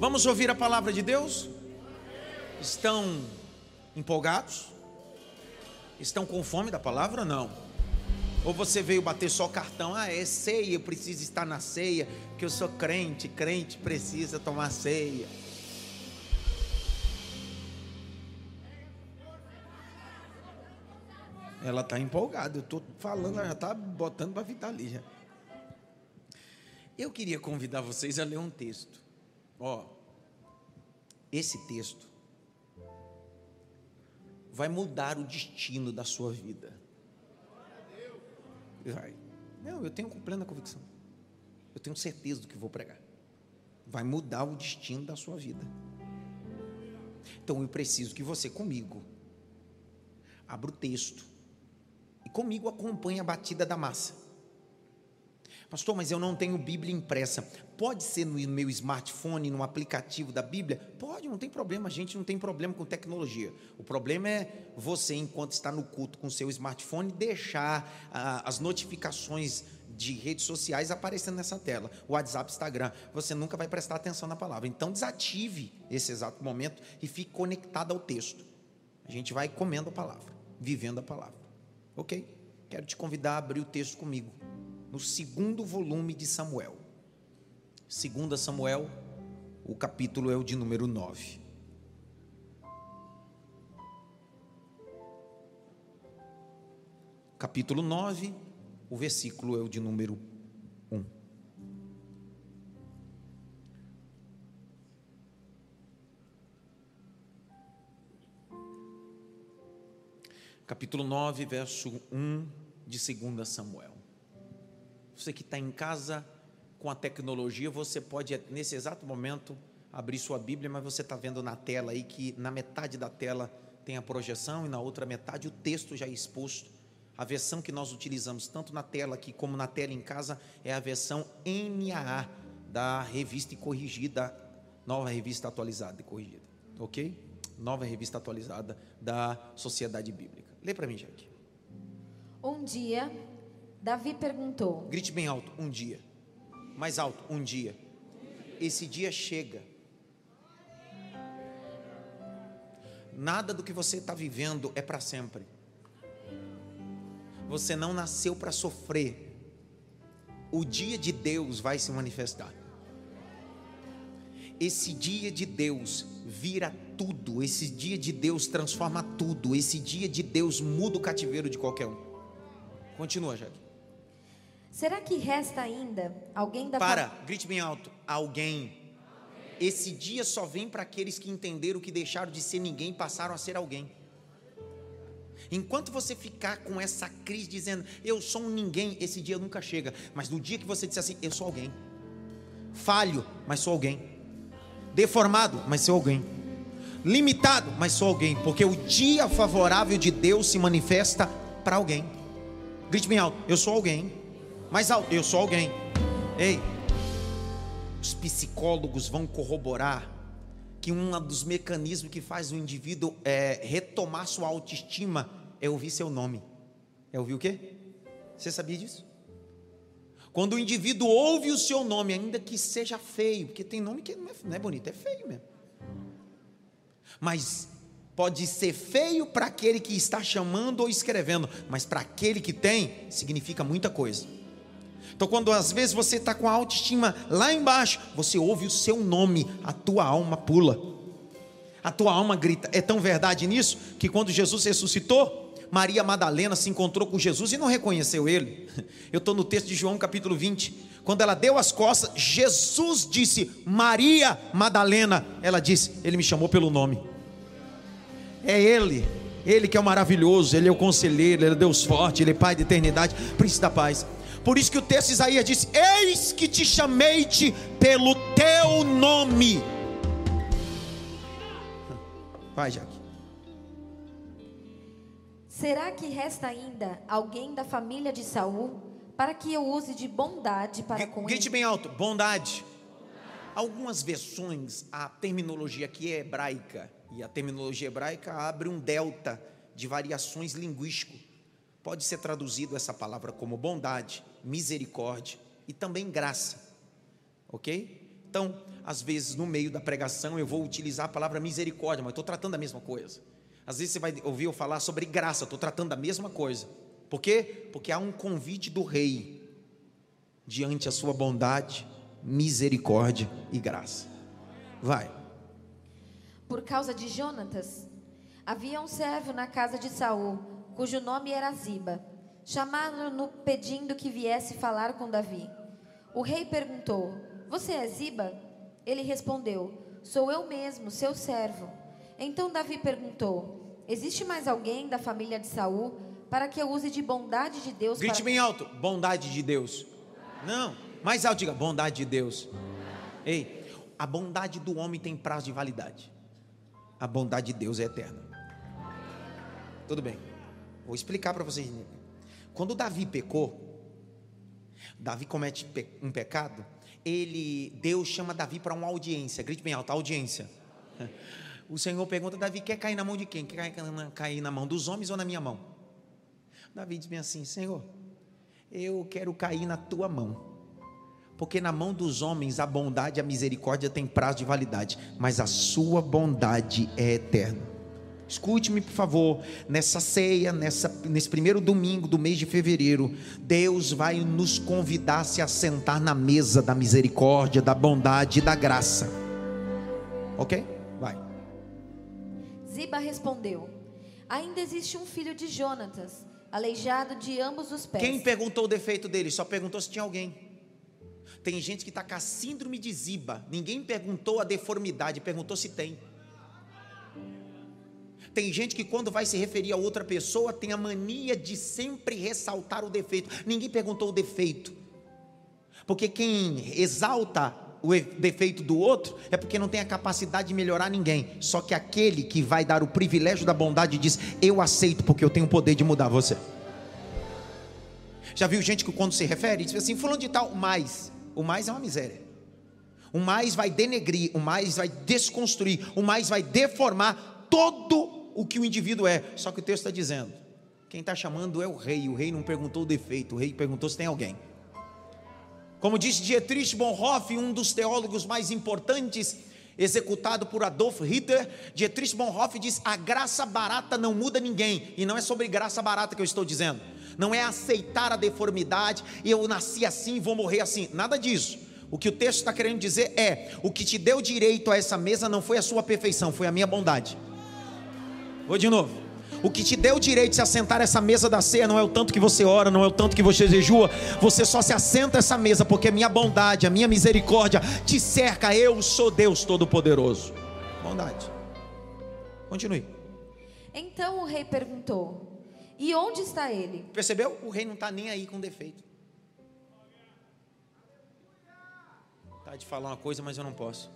Vamos ouvir a palavra de Deus? Estão empolgados? Estão com fome da palavra? Não. Ou você veio bater só cartão? Ah, é ceia, eu preciso estar na ceia, que eu sou crente, crente precisa tomar ceia. Ela está empolgada, eu estou falando, ela já está botando para ficar. Eu queria convidar vocês a ler um texto. Ó, esse texto vai mudar o destino da sua vida. Vai. Não, eu tenho plena convicção. Eu tenho certeza do que vou pregar. Vai mudar o destino da sua vida. Então eu preciso que você comigo abra o texto e comigo acompanhe a batida da massa. Pastor, mas eu não tenho Bíblia impressa. Pode ser no meu smartphone, no aplicativo da Bíblia? Pode, não tem problema. A gente não tem problema com tecnologia. O problema é você, enquanto está no culto com seu smartphone, deixar ah, as notificações de redes sociais aparecendo nessa tela. WhatsApp, Instagram. Você nunca vai prestar atenção na palavra. Então, desative esse exato momento e fique conectado ao texto. A gente vai comendo a palavra, vivendo a palavra. Ok? Quero te convidar a abrir o texto comigo no segundo volume de Samuel. Segunda Samuel, o capítulo é o de número 9. Capítulo 9, o versículo é o de número 1. Capítulo 9, verso 1 de 2 Samuel. Você que está em casa com a tecnologia, você pode, nesse exato momento, abrir sua Bíblia, mas você está vendo na tela aí que na metade da tela tem a projeção e na outra metade o texto já é exposto. A versão que nós utilizamos tanto na tela aqui como na tela em casa é a versão NAA da revista e corrigida, nova revista atualizada e corrigida, ok? Nova revista atualizada da Sociedade Bíblica. Lê para mim, Jaque. Um dia Davi perguntou. Grite bem alto, um dia. Mais alto, um dia. Esse dia chega. Nada do que você está vivendo é para sempre. Você não nasceu para sofrer. O dia de Deus vai se manifestar. Esse dia de Deus vira tudo. Esse dia de Deus transforma tudo. Esse dia de Deus muda o cativeiro de qualquer um. Continua, Jaque. Será que resta ainda alguém da Para, grite bem alto. Alguém. Esse dia só vem para aqueles que entenderam que deixaram de ser ninguém e passaram a ser alguém. Enquanto você ficar com essa crise dizendo, eu sou um ninguém, esse dia nunca chega. Mas no dia que você disser assim, eu sou alguém. Falho, mas sou alguém. Deformado, mas sou alguém. Limitado, mas sou alguém. Porque o dia favorável de Deus se manifesta para alguém. Grite bem alto, eu sou alguém. Alto, eu sou alguém. Ei, os psicólogos vão corroborar que um dos mecanismos que faz o indivíduo é, retomar sua autoestima é ouvir seu nome. É ouvir o quê? Você sabia disso? Quando o indivíduo ouve o seu nome, ainda que seja feio, porque tem nome que não é, não é bonito, é feio mesmo. Mas pode ser feio para aquele que está chamando ou escrevendo, mas para aquele que tem, significa muita coisa. Então, quando às vezes você está com a autoestima lá embaixo, você ouve o seu nome, a tua alma pula, a tua alma grita. É tão verdade nisso que quando Jesus ressuscitou, Maria Madalena se encontrou com Jesus e não reconheceu ele. Eu estou no texto de João capítulo 20. Quando ela deu as costas, Jesus disse: Maria Madalena. Ela disse: Ele me chamou pelo nome. É Ele, Ele que é o maravilhoso, Ele é o conselheiro, Ele é Deus forte, Ele é Pai de eternidade, Príncipe da paz. Por isso que o texto de Isaías diz: Eis que te chamei-te pelo teu nome. Vai, Jaque. Será que resta ainda alguém da família de Saul para que eu use de bondade para com Grite ele? bem alto, bondade. Algumas versões, a terminologia aqui é hebraica, e a terminologia hebraica abre um delta de variações linguísticas. Pode ser traduzido essa palavra como bondade, misericórdia e também graça. Ok? Então, às vezes, no meio da pregação, eu vou utilizar a palavra misericórdia, mas estou tratando da mesma coisa. Às vezes você vai ouvir eu falar sobre graça, estou tratando da mesma coisa. Por quê? Porque há um convite do rei diante a sua bondade, misericórdia e graça. Vai. Por causa de Jonatas, havia um servo na casa de Saul, cujo nome era Ziba. Chamaram-no pedindo que viesse falar com Davi. O rei perguntou: Você é Ziba? Ele respondeu: Sou eu mesmo, seu servo. Então Davi perguntou: Existe mais alguém da família de Saul para que eu use de bondade de Deus? Grite para... bem alto: bondade de Deus. Não, mais alto, diga: bondade de Deus. Ei, a bondade do homem tem prazo de validade, a bondade de Deus é eterna. Tudo bem, vou explicar para vocês. Quando Davi pecou, Davi comete um pecado, ele, Deus chama Davi para uma audiência. Grite bem alto, audiência. O Senhor pergunta: Davi, quer cair na mão de quem? Quer cair na mão dos homens ou na minha mão? Davi diz bem assim: Senhor, eu quero cair na tua mão. Porque na mão dos homens a bondade e a misericórdia têm prazo de validade, mas a sua bondade é eterna. Escute-me, por favor, nessa ceia, nessa, nesse primeiro domingo do mês de fevereiro, Deus vai nos convidar a se assentar na mesa da misericórdia, da bondade e da graça. Ok? Vai. Ziba respondeu: Ainda existe um filho de Jonatas, aleijado de ambos os pés. Quem perguntou o defeito dele? Só perguntou se tinha alguém. Tem gente que está com a síndrome de Ziba. Ninguém perguntou a deformidade, perguntou se tem. Tem gente que quando vai se referir a outra pessoa tem a mania de sempre ressaltar o defeito. Ninguém perguntou o defeito. Porque quem exalta o defeito do outro é porque não tem a capacidade de melhorar ninguém. Só que aquele que vai dar o privilégio da bondade diz: Eu aceito porque eu tenho o poder de mudar você. Já viu gente que quando se refere diz assim: Fulano de tal, mais. O mais é uma miséria. O mais vai denegrir, o mais vai desconstruir, o mais vai deformar todo o que o indivíduo é. Só que o texto está dizendo: quem está chamando é o rei. O rei não perguntou o defeito, o rei perguntou se tem alguém. Como disse Dietrich Bonhoeffer, um dos teólogos mais importantes, executado por Adolf Hitler, Dietrich Bonhoeffer diz: a graça barata não muda ninguém. E não é sobre graça barata que eu estou dizendo. Não é aceitar a deformidade eu nasci assim e vou morrer assim. Nada disso. O que o texto está querendo dizer é: o que te deu direito a essa mesa não foi a sua perfeição, foi a minha bondade. Vou de novo. O que te deu o direito de se assentar essa mesa da ceia não é o tanto que você ora, não é o tanto que você jejua. Você só se assenta essa mesa porque a minha bondade, a minha misericórdia te cerca. Eu sou Deus Todo-Poderoso. Bondade. Continue. Então o rei perguntou: E onde está ele? Percebeu? O rei não está nem aí com defeito. Tá de falar uma coisa, mas eu não posso.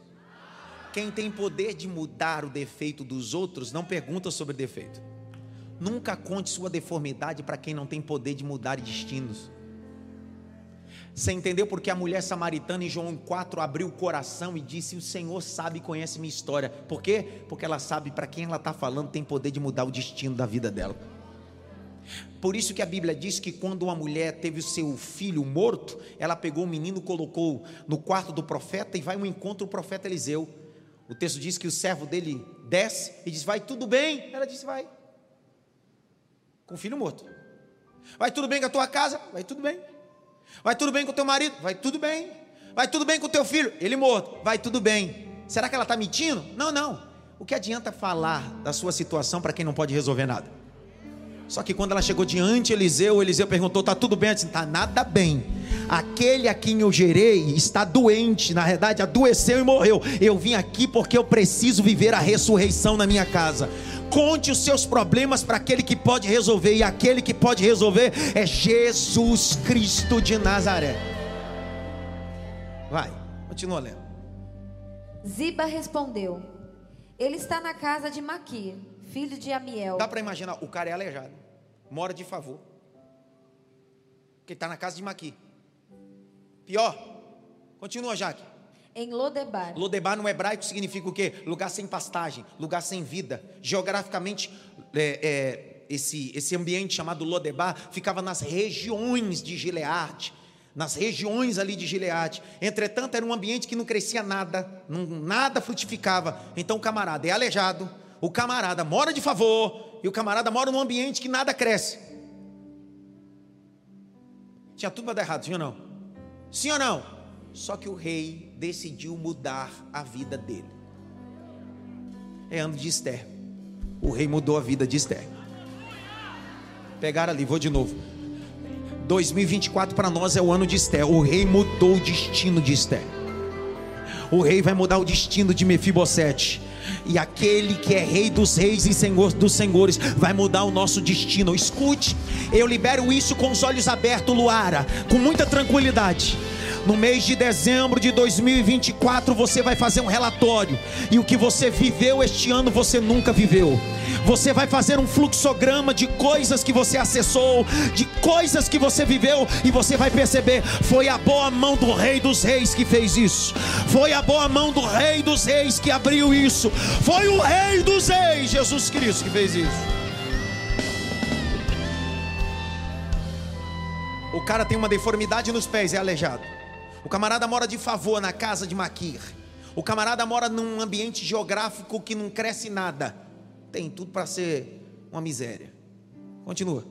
Quem tem poder de mudar o defeito dos outros não pergunta sobre defeito. Nunca conte sua deformidade para quem não tem poder de mudar destinos. Você entendeu porque a mulher samaritana em João 4 abriu o coração e disse: O Senhor sabe e conhece minha história. Por quê? Porque ela sabe para quem ela está falando tem poder de mudar o destino da vida dela. Por isso que a Bíblia diz que quando uma mulher teve o seu filho morto, ela pegou o menino, colocou no quarto do profeta e vai um encontro o profeta Eliseu. O texto diz que o servo dele desce e diz: Vai tudo bem? Ela disse: Vai. Com o filho morto. Vai tudo bem com a tua casa? Vai tudo bem. Vai tudo bem com o teu marido? Vai tudo bem. Vai tudo bem com o teu filho? Ele morto? Vai tudo bem. Será que ela está mentindo? Não, não. O que adianta falar da sua situação para quem não pode resolver nada? Só que quando ela chegou diante de Eliseu, Eliseu perguntou: Está tudo bem? Ela disse: Está nada bem. Aquele a quem eu gerei está doente, na verdade adoeceu e morreu. Eu vim aqui porque eu preciso viver a ressurreição na minha casa. Conte os seus problemas para aquele que pode resolver, e aquele que pode resolver é Jesus Cristo de Nazaré. Vai, continua lendo. Ziba respondeu: Ele está na casa de Maquir filho de Amiel. Dá para imaginar, o cara é aleijado, mora de favor, que está na casa de Maqui. Pior, continua, Jaque. Em Lodebar. Lodebar no hebraico significa o quê? Lugar sem pastagem, lugar sem vida. Geograficamente, é, é, esse, esse ambiente chamado Lodebar ficava nas regiões de Gileade, nas regiões ali de Gileade. Entretanto, era um ambiente que não crescia nada, não, nada frutificava. Então, o camarada é aleijado, o camarada mora de favor, e o camarada mora num ambiente que nada cresce. Tinha tudo para dar errado, sim ou não? Sim ou não? Só que o rei decidiu mudar a vida dele. É ano de Esther. O rei mudou a vida de Esther. Pegaram ali, vou de novo. 2024 para nós é o ano de Esther. O rei mudou o destino de Esther. O rei vai mudar o destino de Mefibosete. E aquele que é rei dos reis e senhor dos senhores vai mudar o nosso destino. Escute, eu libero isso com os olhos abertos, Luara, com muita tranquilidade. No mês de dezembro de 2024 você vai fazer um relatório e o que você viveu este ano você nunca viveu. Você vai fazer um fluxograma de coisas que você acessou, de coisas que você viveu e você vai perceber, foi a boa mão do Rei dos Reis que fez isso. Foi a boa mão do Rei dos Reis que abriu isso. Foi o Rei dos Reis, Jesus Cristo, que fez isso. O cara tem uma deformidade nos pés, é aleijado. O camarada mora de favor na casa de Maquir. O camarada mora num ambiente geográfico que não cresce nada. Tem tudo para ser uma miséria. Continua.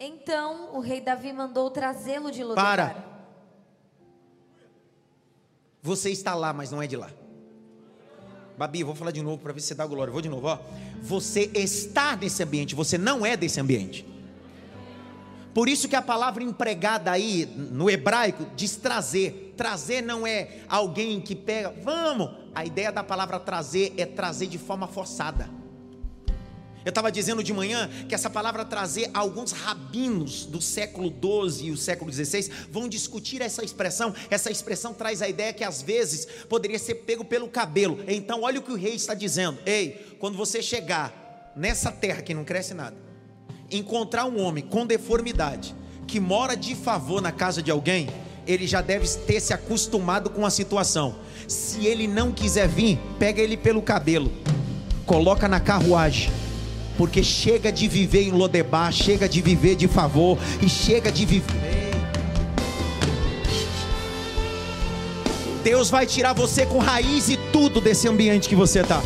Então o rei Davi mandou trazê-lo de Lodebar. Para. Você está lá, mas não é de lá. Babi, vou falar de novo para ver se você dá glória. Vou de novo, ó. Você está nesse ambiente, você não é desse ambiente. Por isso que a palavra empregada aí no hebraico diz trazer. Trazer não é alguém que pega, vamos. A ideia da palavra trazer é trazer de forma forçada. Eu estava dizendo de manhã que essa palavra trazer, alguns rabinos do século 12 e o século 16 vão discutir essa expressão. Essa expressão traz a ideia que às vezes poderia ser pego pelo cabelo. Então, olha o que o rei está dizendo: Ei, quando você chegar nessa terra que não cresce nada, encontrar um homem com deformidade que mora de favor na casa de alguém, ele já deve ter se acostumado com a situação. Se ele não quiser vir, pega ele pelo cabelo, coloca na carruagem, porque chega de viver em Lodebar, chega de viver de favor e chega de viver. Deus vai tirar você com raiz e tudo desse ambiente que você está.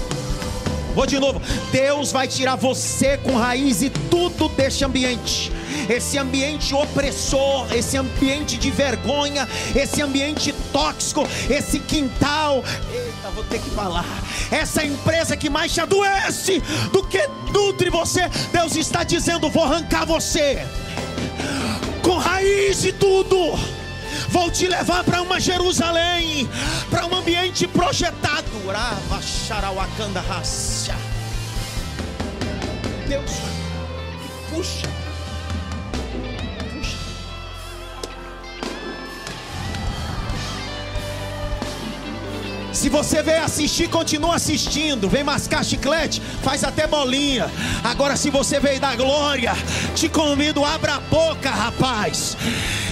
Vou de novo. Deus vai tirar você com raiz e tudo deste ambiente. Esse ambiente opressor, esse ambiente de vergonha, esse ambiente tóxico, esse quintal. Eita, vou ter que falar. Essa empresa que mais te adoece do que nutre você. Deus está dizendo: vou arrancar você com raiz e tudo vou te levar para uma Jerusalém, para um ambiente projetado. Deus, puxa. Se você veio assistir, continua assistindo. Vem mascar chiclete, faz até bolinha. Agora, se você veio da glória, te convido, abra a boca, rapaz.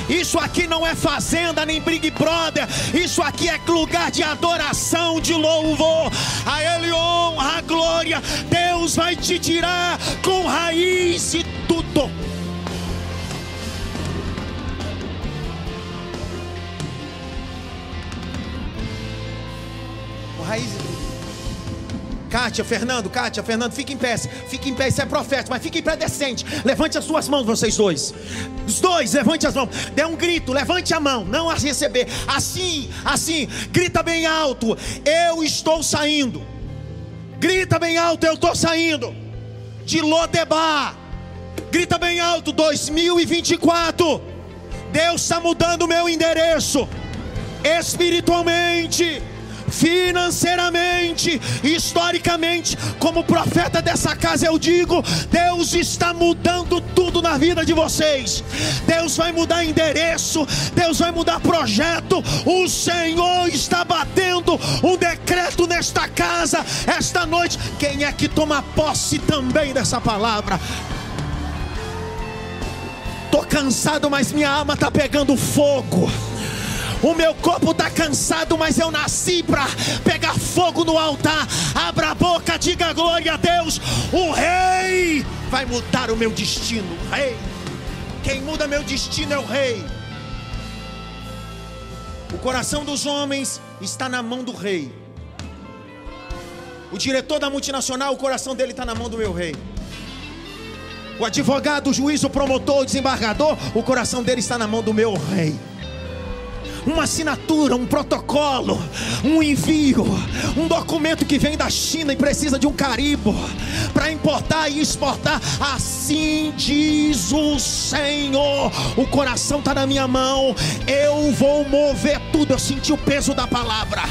Isso aqui não é fazenda nem Big Brother. Isso aqui é lugar de adoração, de louvor. A Ele honra, a glória. Deus vai te tirar com raiz e tudo. Tudo. Kátia, Fernando, Kátia, Fernando, fique em pé, fique em pé, isso é profético, mas fique em pé decente. Levante as suas mãos, vocês dois. Os dois, levante as mãos. Dê um grito, levante a mão, não a receber. Assim, assim, grita bem alto. Eu estou saindo. Grita bem alto, eu estou saindo. De Lodebar. Grita bem alto, 2024. Deus está mudando o meu endereço. Espiritualmente financeiramente, historicamente, como profeta dessa casa, eu digo: Deus está mudando tudo na vida de vocês. Deus vai mudar endereço, Deus vai mudar projeto. O Senhor está batendo um decreto nesta casa, esta noite. Quem é que toma posse também dessa palavra? Estou cansado, mas minha alma está pegando fogo. O meu corpo está cansado, mas eu nasci para pegar fogo no altar. Abra a boca, diga glória a Deus. O Rei vai mudar o meu destino. rei. Quem muda meu destino é o Rei. O coração dos homens está na mão do rei. O diretor da multinacional, o coração dele está na mão do meu rei. O advogado, o juiz, o promotor, o desembargador, o coração dele está na mão do meu rei uma assinatura, um protocolo, um envio, um documento que vem da China e precisa de um carimbo para importar e exportar. Assim diz o Senhor: o coração está na minha mão, eu vou mover tudo. Eu senti o peso da palavra.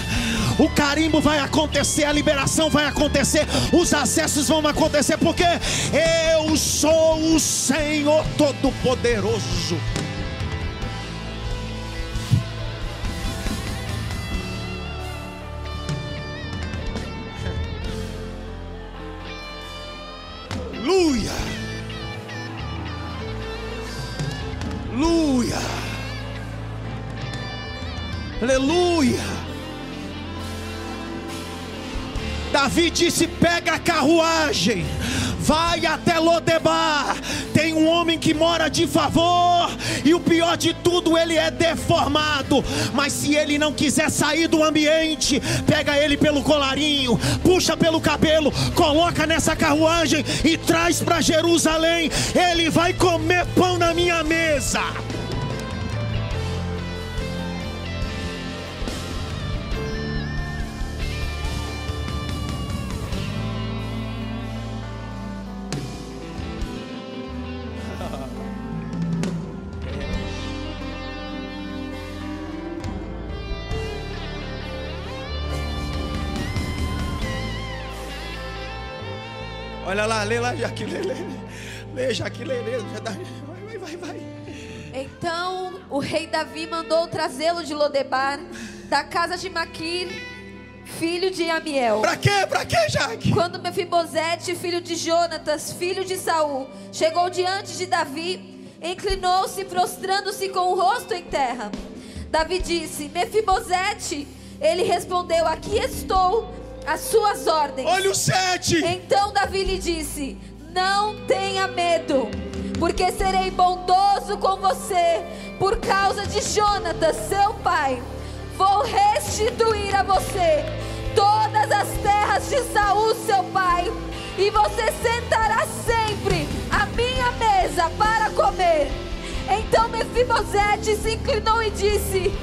O carimbo vai acontecer, a liberação vai acontecer, os acessos vão acontecer, porque eu sou o Senhor Todo-Poderoso. Aleluia. Aleluia. Aleluia. Davi disse: pega a carruagem vai até Lodebar. Tem um homem que mora de favor, e o pior de tudo, ele é deformado. Mas se ele não quiser sair do ambiente, pega ele pelo colarinho, puxa pelo cabelo, coloca nessa carruagem e traz para Jerusalém. Ele vai comer pão na minha mesa. Lá, lê lá, Jaque, lê, lê, lê, vai, vai, vai, Então o rei Davi mandou trazê-lo de Lodebar, da casa de Maquir, filho de Amiel. Pra quê? Pra quê, Jaque? Quando Mefibosete, filho de Jonatas, filho de Saul, chegou diante de Davi, inclinou-se, prostrando-se com o rosto em terra. Davi disse: Mefibosete. Ele respondeu: Aqui estou as suas ordens. Olha o sete. Então Davi lhe disse: Não tenha medo, porque serei bondoso com você por causa de Jonatas, seu pai. Vou restituir a você todas as terras de Saul, seu pai, e você sentará sempre à minha mesa para comer. Então Mefibosete se inclinou e disse: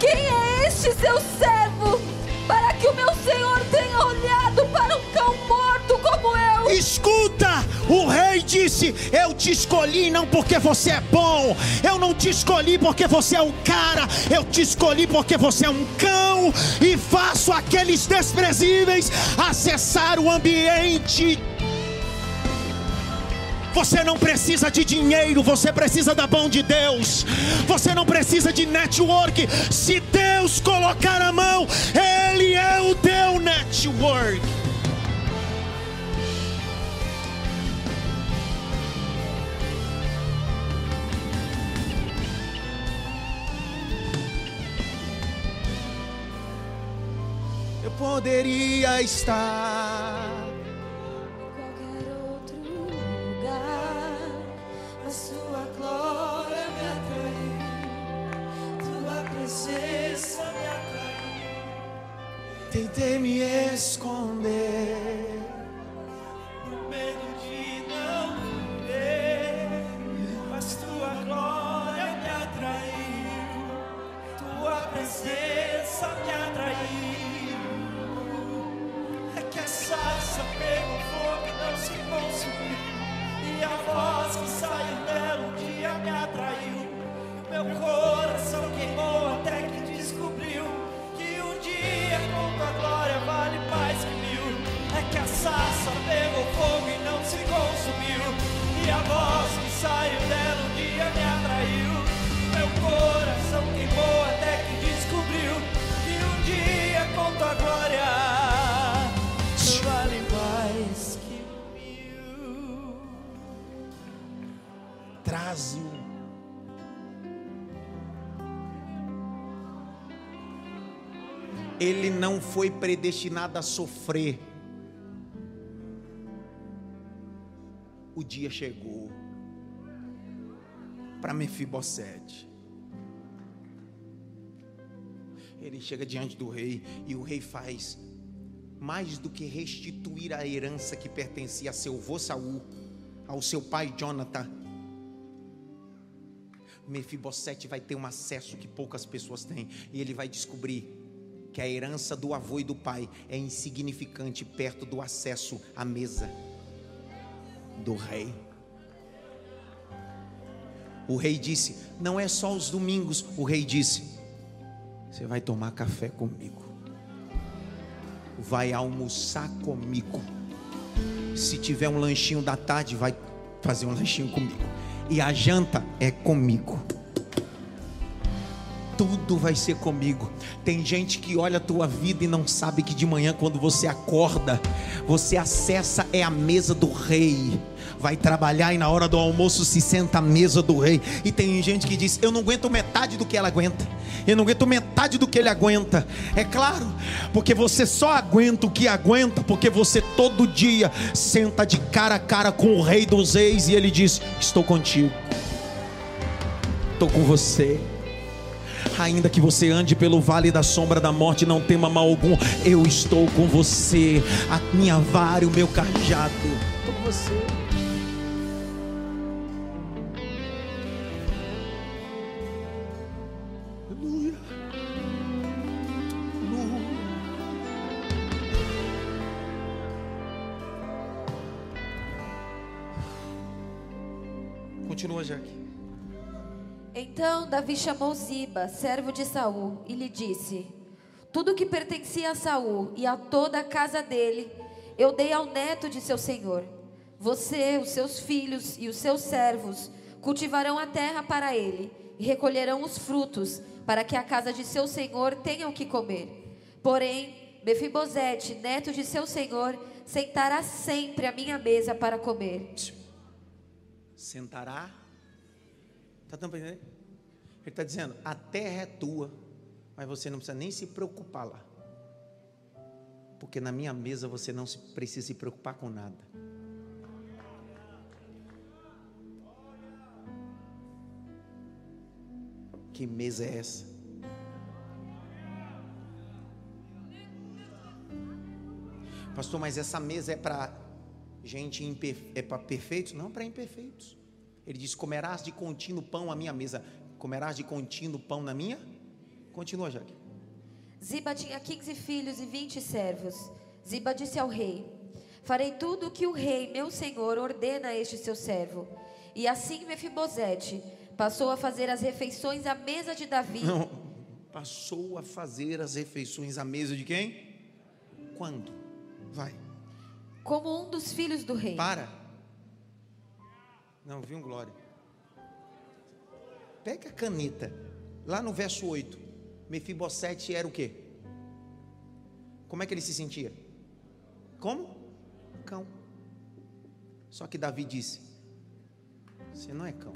Quem é este seu servo? Para que o meu Senhor tenha olhado para um cão morto como eu. Escuta, o rei disse: Eu te escolhi não porque você é bom, eu não te escolhi porque você é um cara, eu te escolhi porque você é um cão e faço aqueles desprezíveis acessar o ambiente você não precisa de dinheiro, você precisa da mão de Deus. Você não precisa de network. Se Deus colocar a mão, Ele é o teu network. Eu poderia estar Tentei me esconder. No medo de não ver, mas tua glória me atraiu. Tua presença me atraiu. É que a sarça pegou fogo e não se consumiu. E a voz que saiu dela um dia me atraiu. Meu coração queimou até que descobriu com tua glória vale mais que mil. É que a sarça pegou fogo e não se consumiu. E a voz que saiu dela ele não foi predestinado a sofrer. O dia chegou para Mefibosete. Ele chega diante do rei e o rei faz mais do que restituir a herança que pertencia a seu avô Saul, ao seu pai Jonathan. Mefibosete vai ter um acesso que poucas pessoas têm e ele vai descobrir que a herança do avô e do pai é insignificante perto do acesso à mesa do rei. O rei disse: Não é só os domingos. O rei disse: Você vai tomar café comigo, vai almoçar comigo. Se tiver um lanchinho da tarde, vai fazer um lanchinho comigo. E a janta é comigo tudo vai ser comigo. Tem gente que olha a tua vida e não sabe que de manhã, quando você acorda, você acessa é a mesa do rei. Vai trabalhar e na hora do almoço se senta à mesa do rei. E tem gente que diz: Eu não aguento metade do que ela aguenta. Eu não aguento metade do que ele aguenta. É claro, porque você só aguenta o que aguenta, porque você todo dia senta de cara a cara com o rei dos reis e ele diz: Estou contigo. Estou com você ainda que você ande pelo vale da sombra da morte, não tema mal algum, eu estou com você, a minha vara e o meu cajado, estou com você. Continua, Jaque. Então Davi chamou Ziba, servo de Saul, e lhe disse: Tudo que pertencia a Saul e a toda a casa dele, eu dei ao neto de seu senhor. Você, os seus filhos e os seus servos cultivarão a terra para ele e recolherão os frutos, para que a casa de seu senhor tenha o que comer. Porém, Mefibosete, neto de seu senhor, sentará sempre à minha mesa para comer. Sentará Está dando para entender? Ele está dizendo: a terra é tua, mas você não precisa nem se preocupar lá. Porque na minha mesa você não precisa se preocupar com nada. Que mesa é essa? Pastor, mas essa mesa é para gente é para perfeitos? Não, para imperfeitos. Ele diz: Comerás de contínuo pão à minha mesa. Comerás de contínuo pão na minha? Continua, Jaque. Ziba tinha 15 filhos e 20 servos. Ziba disse ao rei: Farei tudo o que o rei, meu senhor, ordena a este seu servo. E assim Mefibosete passou a fazer as refeições à mesa de Davi. Não, passou a fazer as refeições à mesa de quem? Quando? Vai. Como um dos filhos do rei. Para. Não, vi um glória. Pega a caneta. Lá no verso 8. Mefibosete era o quê? Como é que ele se sentia? Como? Cão. Só que Davi disse: Você não é cão.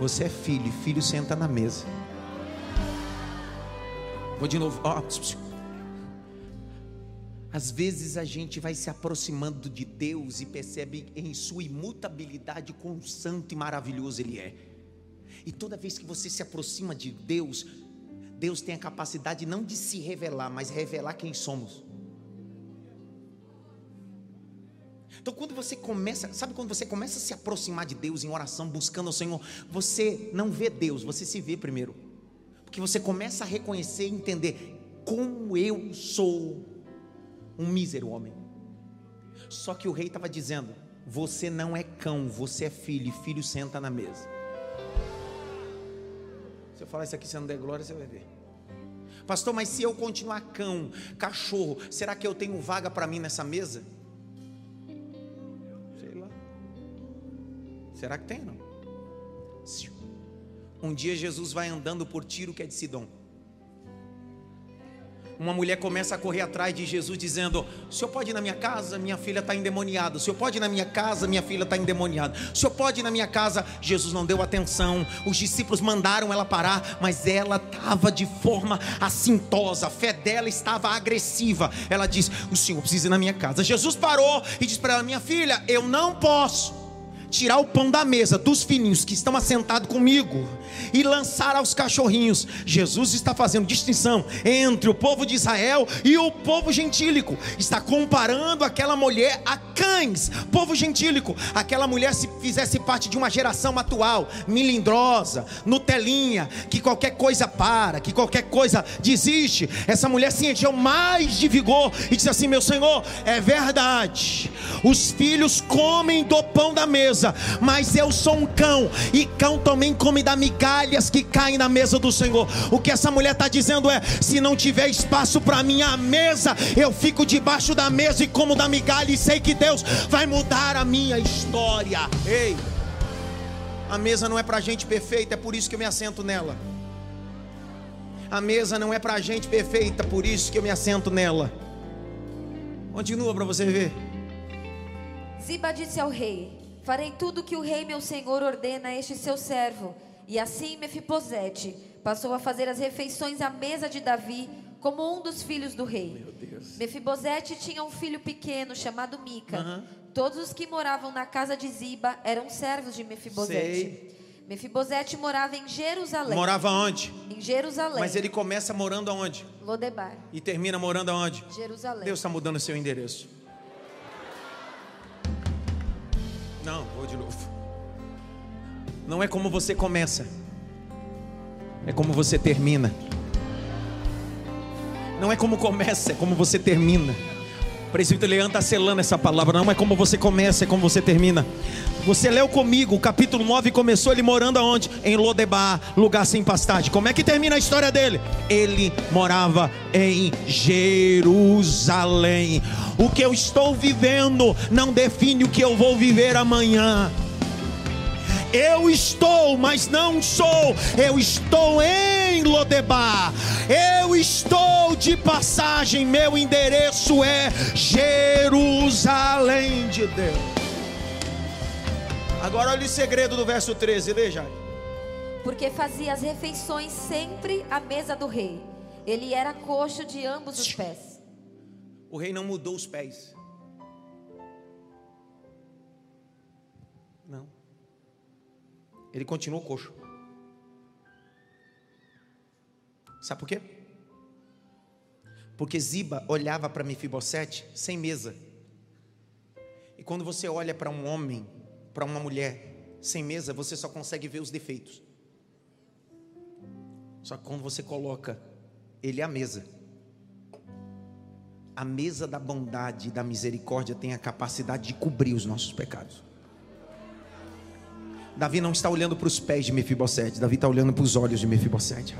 Você é filho, filho senta na mesa. Vou de novo. Oh, às vezes a gente vai se aproximando de Deus e percebe em sua imutabilidade quão santo e maravilhoso Ele é. E toda vez que você se aproxima de Deus, Deus tem a capacidade não de se revelar, mas revelar quem somos. Então, quando você começa, sabe quando você começa a se aproximar de Deus em oração, buscando o Senhor, você não vê Deus, você se vê primeiro, porque você começa a reconhecer e entender como eu sou um mísero homem. Só que o rei estava dizendo: Você não é cão, você é filho, e filho senta na mesa. Se eu falar isso aqui, você não der glória, você vai ver. Pastor, mas se eu continuar cão, cachorro, será que eu tenho vaga para mim nessa mesa? Sei lá. Será que tem não? Um dia Jesus vai andando por Tiro que é de Sidom uma mulher começa a correr atrás de Jesus, dizendo: O senhor pode ir na minha casa? Minha filha está endemoniada. O senhor pode ir na minha casa? Minha filha está endemoniada. O senhor pode ir na minha casa? Jesus não deu atenção. Os discípulos mandaram ela parar, mas ela estava de forma assintosa. A fé dela estava agressiva. Ela disse: O senhor precisa ir na minha casa. Jesus parou e disse para ela: Minha filha, eu não posso tirar o pão da mesa dos filhinhos que estão assentados comigo e lançar aos cachorrinhos. Jesus está fazendo distinção entre o povo de Israel e o povo gentílico. Está comparando aquela mulher a cães, povo gentílico. Aquela mulher se fizesse parte de uma geração atual, milindrosa, nutelinha, que qualquer coisa para, que qualquer coisa desiste. Essa mulher se encheu mais de vigor e disse assim: "Meu Senhor, é verdade. Os filhos comem do pão da mesa mesa, mas eu sou um cão, e cão também come da migalhas que caem na mesa do Senhor. O que essa mulher está dizendo é: se não tiver espaço para minha mesa, eu fico debaixo da mesa e como da migalha, e sei que Deus vai mudar a minha história. Ei, a mesa não é para gente perfeita, é por isso que eu me assento nela. A mesa não é para gente perfeita, por isso que eu me assento nela. Continua para você ver. Ziba disse ao rei: Farei tudo que o rei meu senhor ordena a este seu servo. E assim Mefibosete passou a fazer as refeições à mesa de Davi como um dos filhos do rei. Mefibosete tinha um filho pequeno chamado Mica. Uhum. Todos os que moravam na casa de Ziba eram servos de Mefibosete. Sei. Mefibosete morava em Jerusalém. Morava onde? Em Jerusalém. Mas ele começa morando aonde? Lodebar. E termina morando aonde? Jerusalém. Deus está mudando o seu endereço. Não, vou de novo. Não é como você começa, é como você termina. Não é como começa, é como você termina. Presbítero Leandro está selando essa palavra. Não é como você começa, é como você termina. Você leu comigo, o capítulo 9 começou ele morando aonde? Em Lodebar, lugar sem pastagem. Como é que termina a história dele? Ele morava em Jerusalém. O que eu estou vivendo não define o que eu vou viver amanhã. Eu estou, mas não sou. Eu estou em Lodebar. Eu estou de passagem. Meu endereço é Jerusalém de Deus. Agora olha o segredo do verso 13, veja. Porque fazia as refeições sempre à mesa do rei. Ele era coxo de ambos os pés. O rei não mudou os pés. Ele continuou coxo. Sabe por quê? Porque Ziba olhava para Mefibosete sem mesa. E quando você olha para um homem para uma mulher sem mesa, você só consegue ver os defeitos. Só que quando você coloca ele à mesa, a mesa da bondade e da misericórdia tem a capacidade de cobrir os nossos pecados. Davi não está olhando para os pés de Mefibosete, Davi está olhando para os olhos de Mefibosete.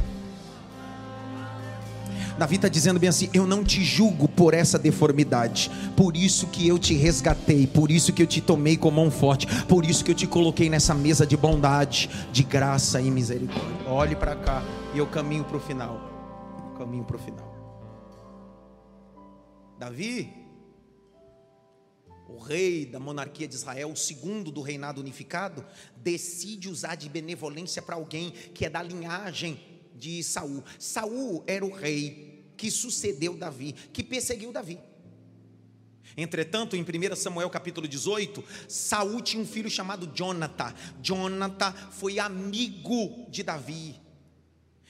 Davi está dizendo bem assim: Eu não te julgo por essa deformidade, por isso que eu te resgatei, por isso que eu te tomei com mão forte, por isso que eu te coloquei nessa mesa de bondade, de graça e misericórdia. Olhe para cá e eu caminho para o final. caminho para o final. Davi, o rei da monarquia de Israel, o segundo do reinado unificado, decide usar de benevolência para alguém que é da linhagem de Saul. Saul era o rei que sucedeu Davi, que perseguiu Davi. Entretanto, em 1 Samuel capítulo 18, Saul tinha um filho chamado Jonathan. Jonathan foi amigo de Davi.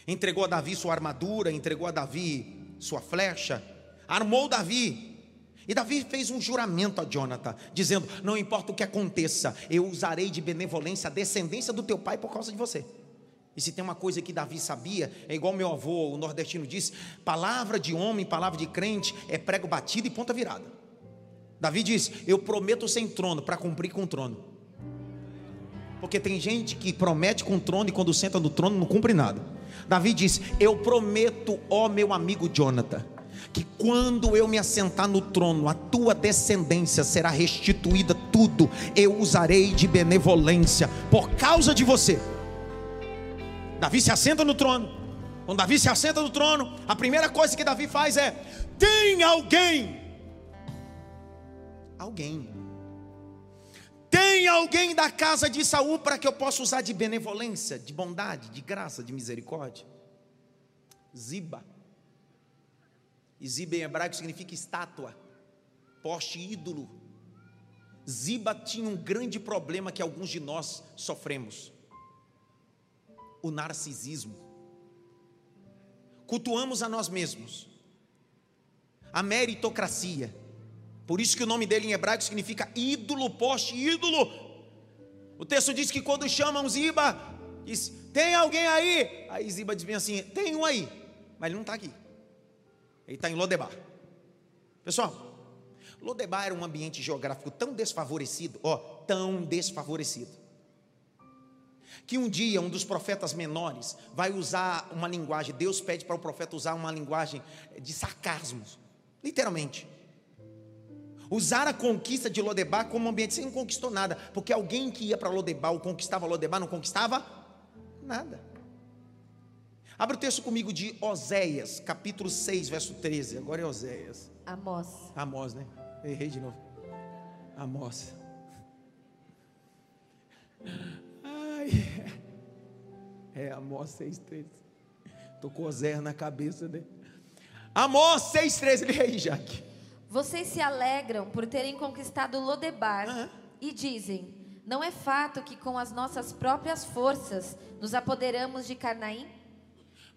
Entregou a Davi sua armadura, entregou a Davi sua flecha, armou Davi. E Davi fez um juramento a Jonathan, dizendo: Não importa o que aconteça, eu usarei de benevolência a descendência do teu pai por causa de você. E se tem uma coisa que Davi sabia, é igual meu avô, o nordestino disse: palavra de homem, palavra de crente, é prego batido e ponta virada. Davi disse: Eu prometo sem trono para cumprir com o trono. Porque tem gente que promete com o trono e quando senta no trono não cumpre nada. Davi disse: Eu prometo, ó meu amigo Jonathan, que quando eu me assentar no trono, a tua descendência será restituída tudo. Eu usarei de benevolência por causa de você. Davi se assenta no trono. Quando Davi se assenta no trono, a primeira coisa que Davi faz é: tem alguém. Alguém. Tem alguém da casa de Saul para que eu possa usar de benevolência, de bondade, de graça, de misericórdia? Ziba. Ziba em hebraico significa estátua, poste ídolo. Ziba tinha um grande problema que alguns de nós sofremos: o narcisismo. Cultuamos a nós mesmos, a meritocracia. Por isso que o nome dele em hebraico significa ídolo, poste, ídolo. O texto diz que quando chamam Ziba, diz: Tem alguém aí? Aí Ziba diz bem assim: Tem um aí, mas ele não está aqui. Ele está em Lodebar. Pessoal, Lodebar era um ambiente geográfico tão desfavorecido, ó, tão desfavorecido, que um dia um dos profetas menores vai usar uma linguagem, Deus pede para o profeta usar uma linguagem de sarcasmos, literalmente. Usar a conquista de Lodebar como ambiente, você não conquistou nada, porque alguém que ia para Lodebar ou conquistava Lodebar não conquistava nada. Abra o texto comigo de Oséias, capítulo 6, verso 13. Agora é Oséias. Amós. Amós, né? Errei de novo. Amós. Ai. É Amós 6,13. Tô com Oséias na cabeça, né? Amós 6,13. Ele aí, Jaque. Vocês se alegram por terem conquistado Lodebar Aham. e dizem: Não é fato que com as nossas próprias forças nos apoderamos de Carnaim?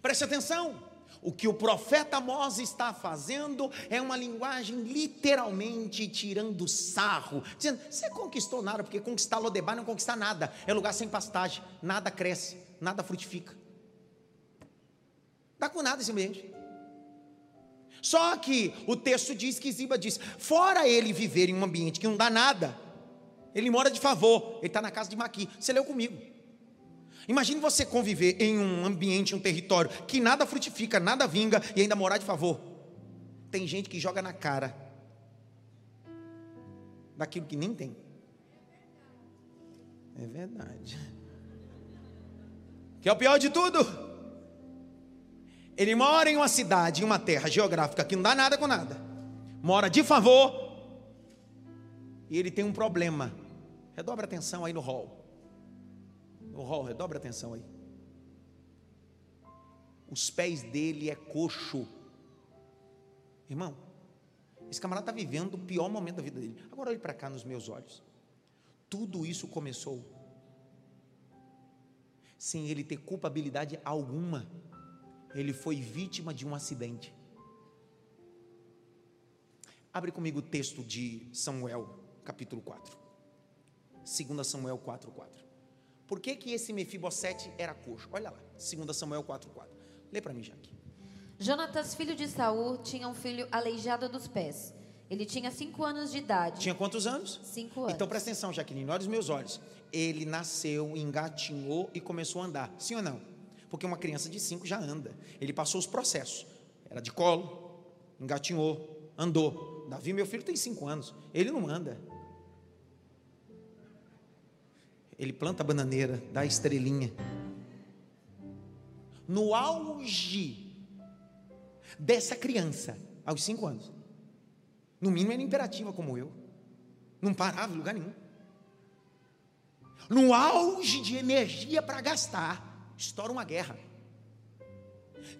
Preste atenção. O que o profeta Amós está fazendo é uma linguagem literalmente tirando sarro, dizendo: você conquistou nada, porque conquistar Lodebar não conquistar nada, é lugar sem pastagem, nada cresce, nada frutifica. Dá com nada esse ambiente. Só que o texto diz que Ziba diz: fora ele viver em um ambiente que não dá nada, ele mora de favor, ele está na casa de Maqui. Você leu comigo. Imagine você conviver em um ambiente, um território que nada frutifica, nada vinga e ainda morar de favor. Tem gente que joga na cara daquilo que nem tem. É verdade. Que é o pior de tudo. Ele mora em uma cidade, em uma terra geográfica que não dá nada com nada. Mora de favor. E ele tem um problema. Redobra atenção aí no hall. Hall, redobra atenção aí. Os pés dele é coxo. Irmão, esse camarada está vivendo o pior momento da vida dele. Agora olhe para cá nos meus olhos. Tudo isso começou sem ele ter culpabilidade alguma. Ele foi vítima de um acidente. Abre comigo o texto de Samuel, capítulo 4. 2 Samuel 4, 4. Por que, que esse Mefibosete era coxo? Olha lá, 2 Samuel 4, 4. Lê para mim, Jaque. Jonatas, filho de Saul, tinha um filho aleijado dos pés. Ele tinha cinco anos de idade. Tinha quantos anos? Cinco anos. Então presta atenção, Jaqueline, olha os meus olhos. Ele nasceu, engatinhou e começou a andar. Sim ou não? Porque uma criança de cinco já anda. Ele passou os processos. Era de colo, engatinhou, andou. Davi, meu filho, tem cinco anos. Ele não anda. Ele planta a bananeira, dá a estrelinha. No auge dessa criança, aos cinco anos, no mínimo era imperativa como eu, não parava em lugar nenhum. No auge de energia para gastar, estoura uma guerra.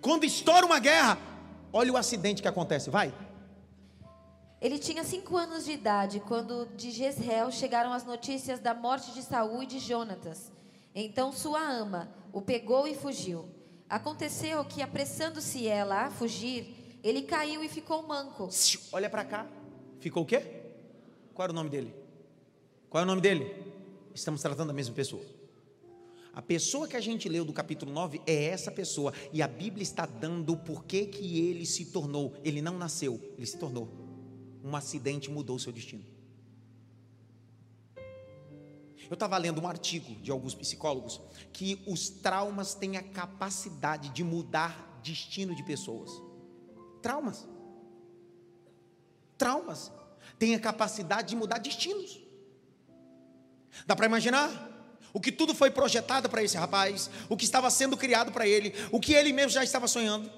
Quando estoura uma guerra, olha o acidente que acontece, vai. Ele tinha cinco anos de idade quando de Jezreel chegaram as notícias da morte de Saul e de Jonatas. Então sua ama o pegou e fugiu. Aconteceu que, apressando-se ela a fugir, ele caiu e ficou manco. Olha para cá. Ficou o quê? Qual era o nome dele? Qual é o nome dele? Estamos tratando da mesma pessoa. A pessoa que a gente leu do capítulo 9 é essa pessoa. E a Bíblia está dando o porquê que ele se tornou. Ele não nasceu, ele se tornou. Um acidente mudou o seu destino. Eu estava lendo um artigo de alguns psicólogos que os traumas têm a capacidade de mudar destino de pessoas. Traumas. Traumas têm a capacidade de mudar destinos. Dá para imaginar? O que tudo foi projetado para esse rapaz, o que estava sendo criado para ele, o que ele mesmo já estava sonhando.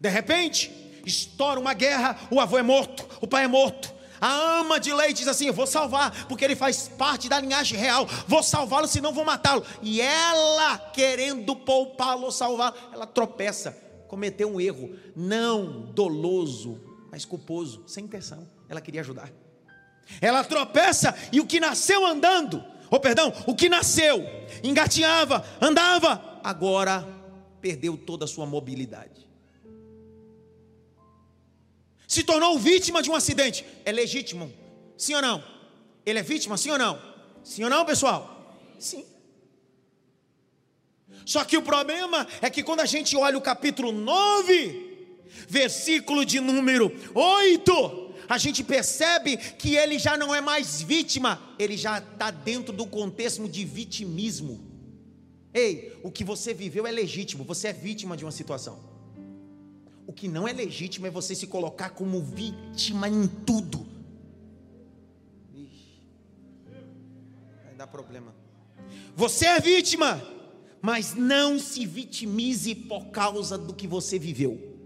De repente, estoura uma guerra, o avô é morto, o pai é morto. A ama de leite diz assim: Eu vou salvar, porque ele faz parte da linhagem real. Vou salvá-lo, senão vou matá-lo. E ela, querendo poupá-lo ou salvá-lo, ela tropeça, cometeu um erro, não doloso, mas culposo, sem intenção. Ela queria ajudar. Ela tropeça e o que nasceu andando, ou perdão, o que nasceu, engatinhava, andava, agora perdeu toda a sua mobilidade. Se tornou vítima de um acidente. É legítimo? Sim ou não? Ele é vítima, sim ou não? Sim ou não, pessoal? Sim. Só que o problema é que quando a gente olha o capítulo 9, versículo de número 8, a gente percebe que ele já não é mais vítima, ele já está dentro do contexto de vitimismo. Ei, o que você viveu é legítimo, você é vítima de uma situação. O que não é legítimo é você se colocar como vítima em tudo. Ixi, vai dar problema. Você é vítima, mas não se vitimize por causa do que você viveu.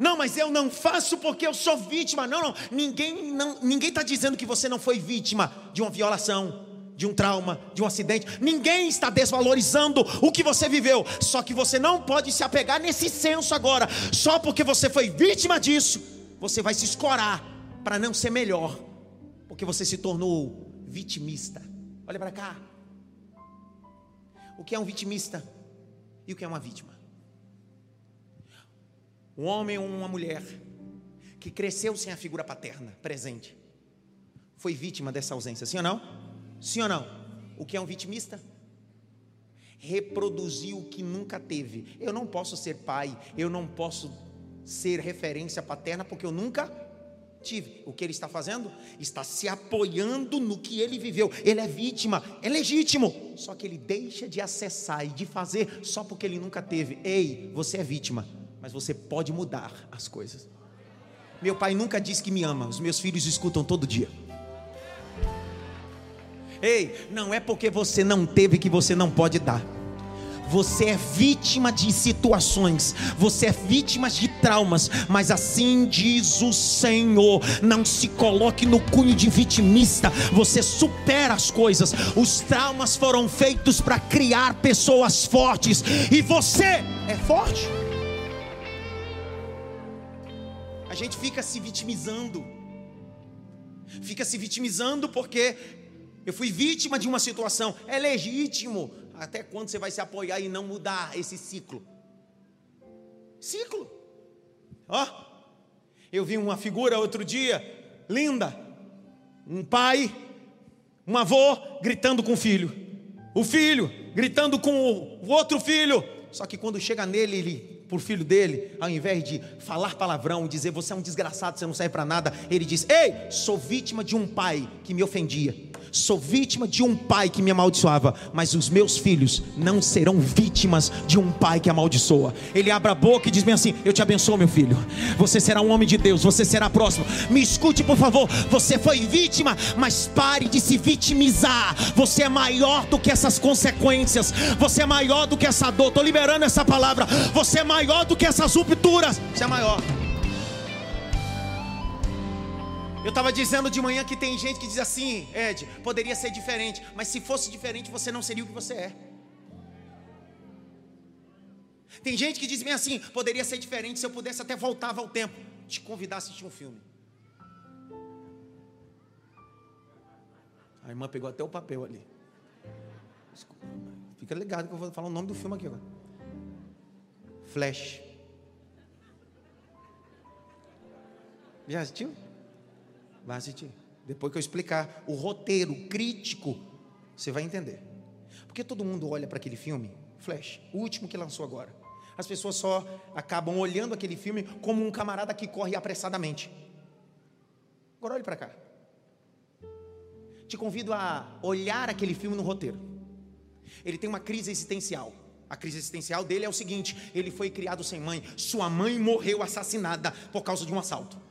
Não, mas eu não faço porque eu sou vítima. Não, não. Ninguém não, ninguém está dizendo que você não foi vítima de uma violação, de um trauma, de um acidente. Ninguém está desvalorizando o que você viveu. Só que você não pode se apegar nesse senso agora. Só porque você foi vítima disso, você vai se escorar para não ser melhor, porque você se tornou vitimista. Olha para cá. O que é um vitimista e o que é uma vítima? Um homem ou uma mulher que cresceu sem a figura paterna presente foi vítima dessa ausência, sim ou não? Sim ou não? O que é um vitimista? Reproduziu o que nunca teve. Eu não posso ser pai, eu não posso ser referência paterna porque eu nunca tive. O que ele está fazendo? Está se apoiando no que ele viveu. Ele é vítima, é legítimo. Só que ele deixa de acessar e de fazer só porque ele nunca teve. Ei, você é vítima mas você pode mudar as coisas. Meu pai nunca disse que me ama, os meus filhos escutam todo dia. Ei, não é porque você não teve que você não pode dar. Você é vítima de situações, você é vítima de traumas, mas assim diz o Senhor: não se coloque no cunho de vitimista, você supera as coisas. Os traumas foram feitos para criar pessoas fortes, e você é forte. gente fica se vitimizando. Fica se vitimizando porque eu fui vítima de uma situação. É legítimo. Até quando você vai se apoiar e não mudar esse ciclo? Ciclo. Ó, eu vi uma figura outro dia, linda. Um pai, um avô gritando com o filho. O filho gritando com o outro filho. Só que quando chega nele, ele por filho dele, ao invés de falar palavrão e dizer você é um desgraçado, você não serve para nada, ele diz: Ei, sou vítima de um pai que me ofendia, sou vítima de um pai que me amaldiçoava, mas os meus filhos não serão vítimas de um pai que amaldiçoa. Ele abre a boca e diz bem assim: Eu te abençoo, meu filho, você será um homem de Deus, você será próximo. Me escute, por favor, você foi vítima, mas pare de se vitimizar. Você é maior do que essas consequências, você é maior do que essa dor. Estou liberando essa palavra, você é maior do que essas rupturas. Você é maior. Eu estava dizendo de manhã que tem gente que diz assim, Ed, poderia ser diferente, mas se fosse diferente você não seria o que você é. Tem gente que diz bem assim, poderia ser diferente se eu pudesse até voltava ao tempo, te convidar a assistir um filme. A irmã pegou até o papel ali. Fica ligado que eu vou falar o nome do filme aqui agora. Flash. Já assistiu? Vai assistir. Depois que eu explicar o roteiro crítico, você vai entender. Porque todo mundo olha para aquele filme, Flash, o último que lançou agora. As pessoas só acabam olhando aquele filme como um camarada que corre apressadamente. Agora olhe para cá. Te convido a olhar aquele filme no roteiro. Ele tem uma crise existencial. A crise existencial dele é o seguinte: ele foi criado sem mãe, sua mãe morreu assassinada por causa de um assalto.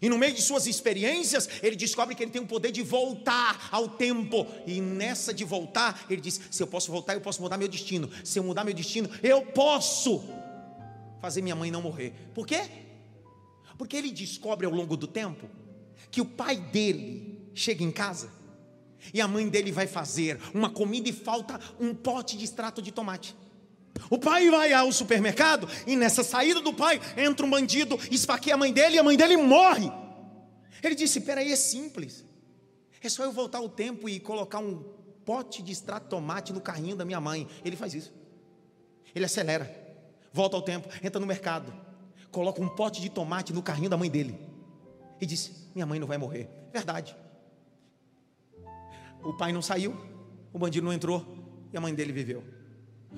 E no meio de suas experiências, ele descobre que ele tem o poder de voltar ao tempo. E nessa de voltar, ele diz: se eu posso voltar, eu posso mudar meu destino. Se eu mudar meu destino, eu posso fazer minha mãe não morrer. Por quê? Porque ele descobre ao longo do tempo que o pai dele chega em casa e a mãe dele vai fazer uma comida e falta um pote de extrato de tomate. O pai vai ao supermercado e nessa saída do pai entra um bandido, esfaqueia a mãe dele e a mãe dele morre. Ele disse: Peraí, é simples. É só eu voltar o tempo e colocar um pote de extrato de tomate no carrinho da minha mãe. Ele faz isso. Ele acelera, volta ao tempo, entra no mercado, coloca um pote de tomate no carrinho da mãe dele e disse: Minha mãe não vai morrer. Verdade. O pai não saiu, o bandido não entrou e a mãe dele viveu.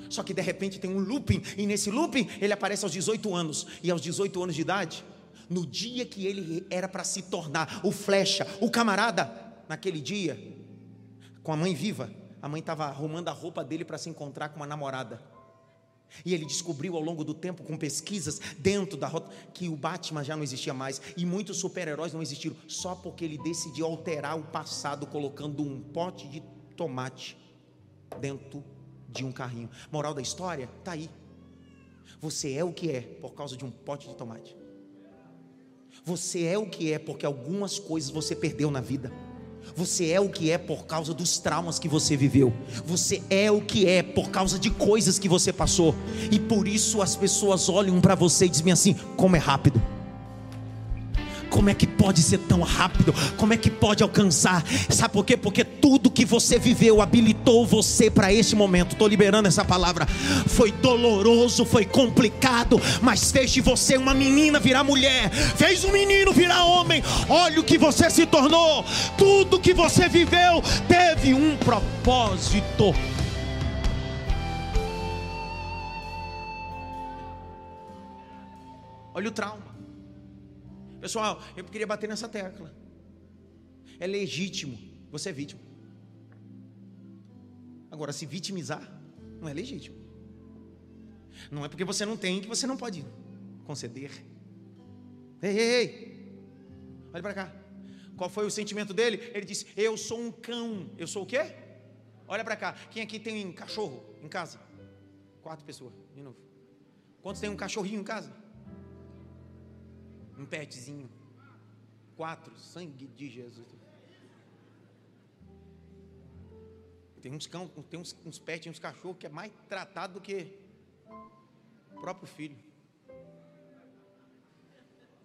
Só que de repente tem um looping, e nesse looping ele aparece aos 18 anos, e aos 18 anos de idade, no dia que ele era para se tornar o flecha, o camarada, naquele dia, com a mãe viva, a mãe estava arrumando a roupa dele para se encontrar com uma namorada. E ele descobriu ao longo do tempo, com pesquisas dentro da rota, que o Batman já não existia mais e muitos super-heróis não existiram, só porque ele decidiu alterar o passado colocando um pote de tomate dentro de um carrinho. Moral da história, tá aí. Você é o que é por causa de um pote de tomate. Você é o que é porque algumas coisas você perdeu na vida. Você é o que é por causa dos traumas que você viveu. Você é o que é por causa de coisas que você passou. E por isso as pessoas olham para você e dizem assim: como é rápido. Como é que pode ser tão rápido? Como é que pode alcançar? Sabe por quê? Porque tudo que você viveu habilitou você para este momento. Estou liberando essa palavra. Foi doloroso, foi complicado, mas fez de você uma menina virar mulher, fez um menino virar homem. Olha o que você se tornou. Tudo que você viveu teve um propósito. Olha o trauma. Pessoal, eu queria bater nessa tecla. É legítimo, você é vítima. Agora, se vitimizar, não é legítimo. Não é porque você não tem que você não pode conceder. Ei, ei, ei. Olha para cá. Qual foi o sentimento dele? Ele disse: Eu sou um cão. Eu sou o quê? Olha para cá. Quem aqui tem um cachorro em casa? Quatro pessoas, de novo. Quantos tem um cachorrinho em casa? Um petzinho. Quatro, sangue de Jesus. Tem uns cão, tem uns, uns pets, uns cachorros que é mais tratado do que o próprio filho.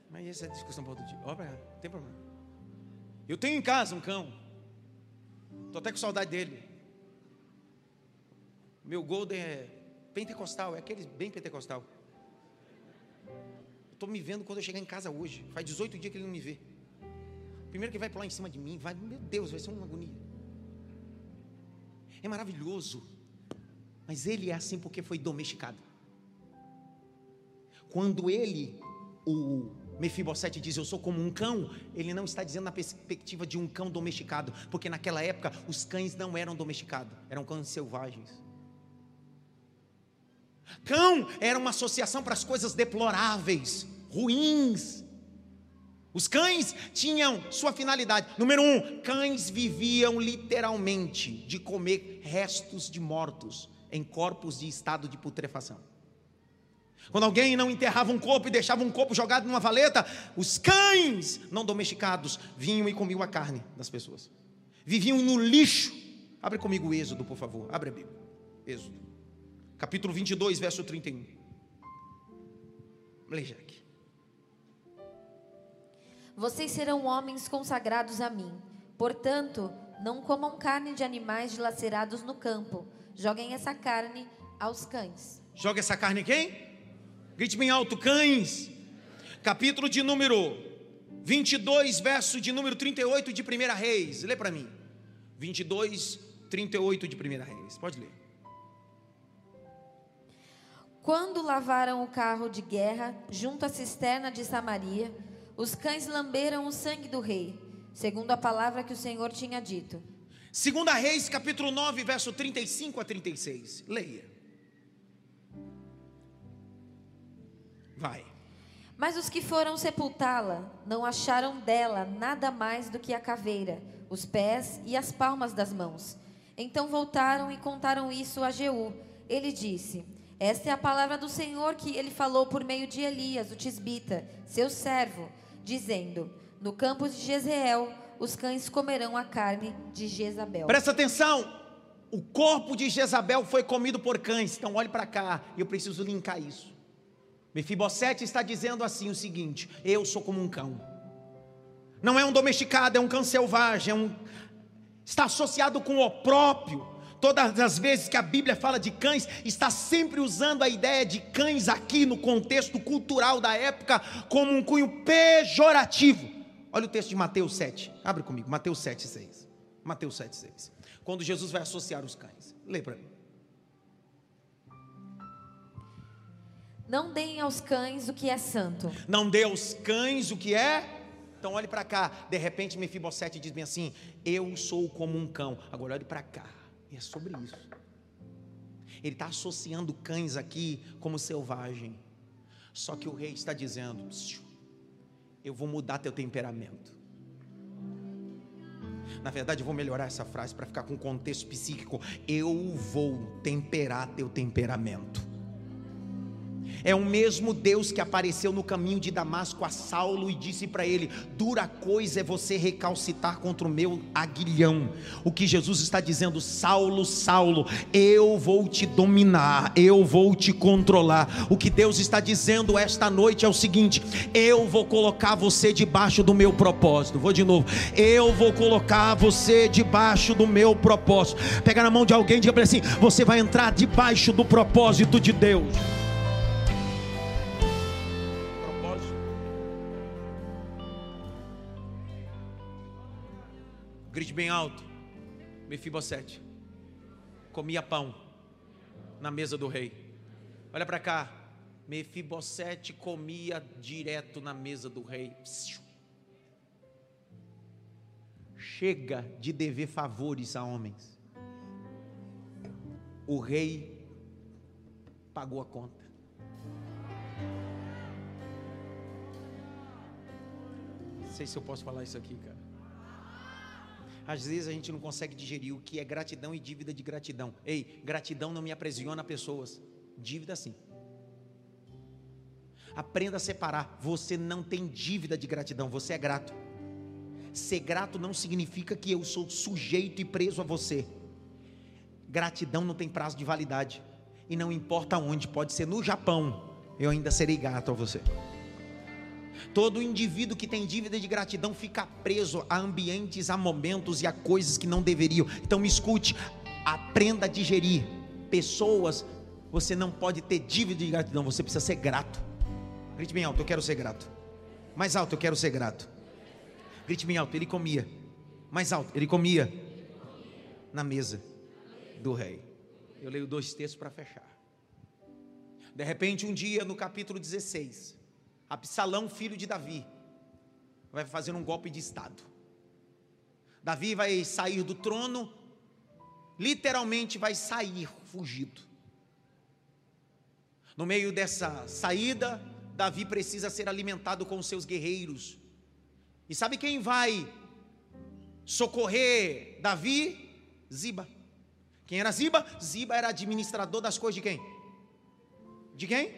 Mas essa é discussão para outro dia. Olha, não tem problema. Eu tenho em casa um cão. Estou até com saudade dele. Meu Golden é pentecostal, é aquele bem pentecostal estou me vendo quando eu chegar em casa hoje. Faz 18 dias que ele não me vê. Primeiro que vai pular em cima de mim, vai, meu Deus, vai ser uma agonia. É maravilhoso. Mas ele é assim porque foi domesticado. Quando ele, o Mefibosete diz eu sou como um cão, ele não está dizendo na perspectiva de um cão domesticado, porque naquela época os cães não eram domesticados, eram cães selvagens. Cão era uma associação para as coisas deploráveis, ruins. Os cães tinham sua finalidade. Número um, cães viviam literalmente de comer restos de mortos em corpos de estado de putrefação. Quando alguém não enterrava um corpo e deixava um corpo jogado numa valeta, os cães não domesticados vinham e comiam a carne das pessoas. Viviam no lixo. Abre comigo o Êxodo, por favor. Abre a Bíblia. Êxodo. Capítulo 22, verso 31. Leia aqui. Vocês serão homens consagrados a mim. Portanto, não comam carne de animais dilacerados no campo. Joguem essa carne aos cães. Joga essa carne quem? Grite bem alto, cães. Capítulo de número 22, verso de número 38 de 1 Reis. Lê para mim. 22, 38 de 1 Reis. Pode ler. Quando lavaram o carro de guerra junto à cisterna de Samaria, os cães lamberam o sangue do rei, segundo a palavra que o Senhor tinha dito. Segunda Reis, capítulo 9, verso 35 a 36. Leia. Vai. Mas os que foram sepultá-la não acharam dela nada mais do que a caveira, os pés e as palmas das mãos. Então voltaram e contaram isso a Jeú. Ele disse: Esta é a palavra do Senhor que ele falou por meio de Elias, o tisbita, seu servo dizendo: No campo de Jezreel, os cães comerão a carne de Jezabel. Presta atenção. O corpo de Jezabel foi comido por cães. Então olhe para cá, eu preciso linkar isso. Mefibosete está dizendo assim o seguinte: Eu sou como um cão. Não é um domesticado, é um cão selvagem, é um... está associado com o próprio. Todas as vezes que a Bíblia fala de cães, está sempre usando a ideia de cães aqui no contexto cultural da época como um cunho pejorativo. Olha o texto de Mateus 7. Abre comigo, Mateus 7, 6. Mateus 7, 6. Quando Jesus vai associar os cães. Lê para mim. Não deem aos cães o que é santo. Não dê aos cães o que é. Então olhe para cá. De repente Mefibosete diz bem assim: Eu sou como um cão. Agora olhe para cá. E é sobre isso. Ele está associando cães aqui como selvagem. Só que o rei está dizendo: Eu vou mudar teu temperamento. Na verdade, eu vou melhorar essa frase para ficar com contexto psíquico. Eu vou temperar teu temperamento. É o mesmo Deus que apareceu no caminho de Damasco a Saulo e disse para ele: Dura coisa é você recalcitar contra o meu aguilhão. O que Jesus está dizendo, Saulo, Saulo, eu vou te dominar, eu vou te controlar. O que Deus está dizendo esta noite é o seguinte: eu vou colocar você debaixo do meu propósito. Vou de novo, eu vou colocar você debaixo do meu propósito. Pega na mão de alguém e diga para assim: você vai entrar debaixo do propósito de Deus. Grite bem alto. Mefibosete comia pão na mesa do rei. Olha para cá. Mefibosete comia direto na mesa do rei. Chega de dever favores a homens. O rei pagou a conta. Não sei se eu posso falar isso aqui, cara. Às vezes a gente não consegue digerir o que é gratidão e dívida de gratidão. Ei, gratidão não me aprisiona pessoas, dívida sim. Aprenda a separar. Você não tem dívida de gratidão, você é grato. Ser grato não significa que eu sou sujeito e preso a você. Gratidão não tem prazo de validade. E não importa onde, pode ser no Japão, eu ainda serei grato a você. Todo indivíduo que tem dívida de gratidão fica preso a ambientes, a momentos e a coisas que não deveriam. Então me escute, aprenda a digerir. Pessoas, você não pode ter dívida de gratidão, você precisa ser grato. Grite bem alto, eu quero ser grato. Mais alto, eu quero ser grato. Grite bem alto, ele comia. Mais alto, ele comia na mesa do rei. Eu leio dois textos para fechar. De repente, um dia, no capítulo 16, Absalão, filho de Davi, vai fazer um golpe de Estado. Davi vai sair do trono, literalmente vai sair fugido. No meio dessa saída, Davi precisa ser alimentado com seus guerreiros. E sabe quem vai socorrer Davi? Ziba. Quem era Ziba? Ziba era administrador das coisas de quem? De quem?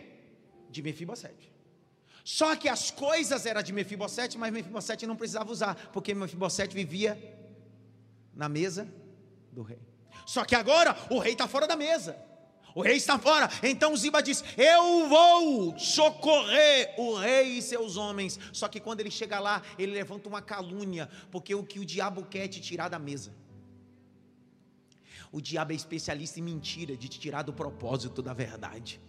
De Mefibosete. Só que as coisas eram de Mefibosete, mas Mefibosete não precisava usar, porque Mefibosete vivia na mesa do rei. Só que agora o rei está fora da mesa. O rei está fora. Então Ziba diz: Eu vou socorrer o rei e seus homens. Só que quando ele chega lá, ele levanta uma calúnia, porque o que o diabo quer é te tirar da mesa. O diabo é especialista em mentira, de te tirar do propósito da verdade.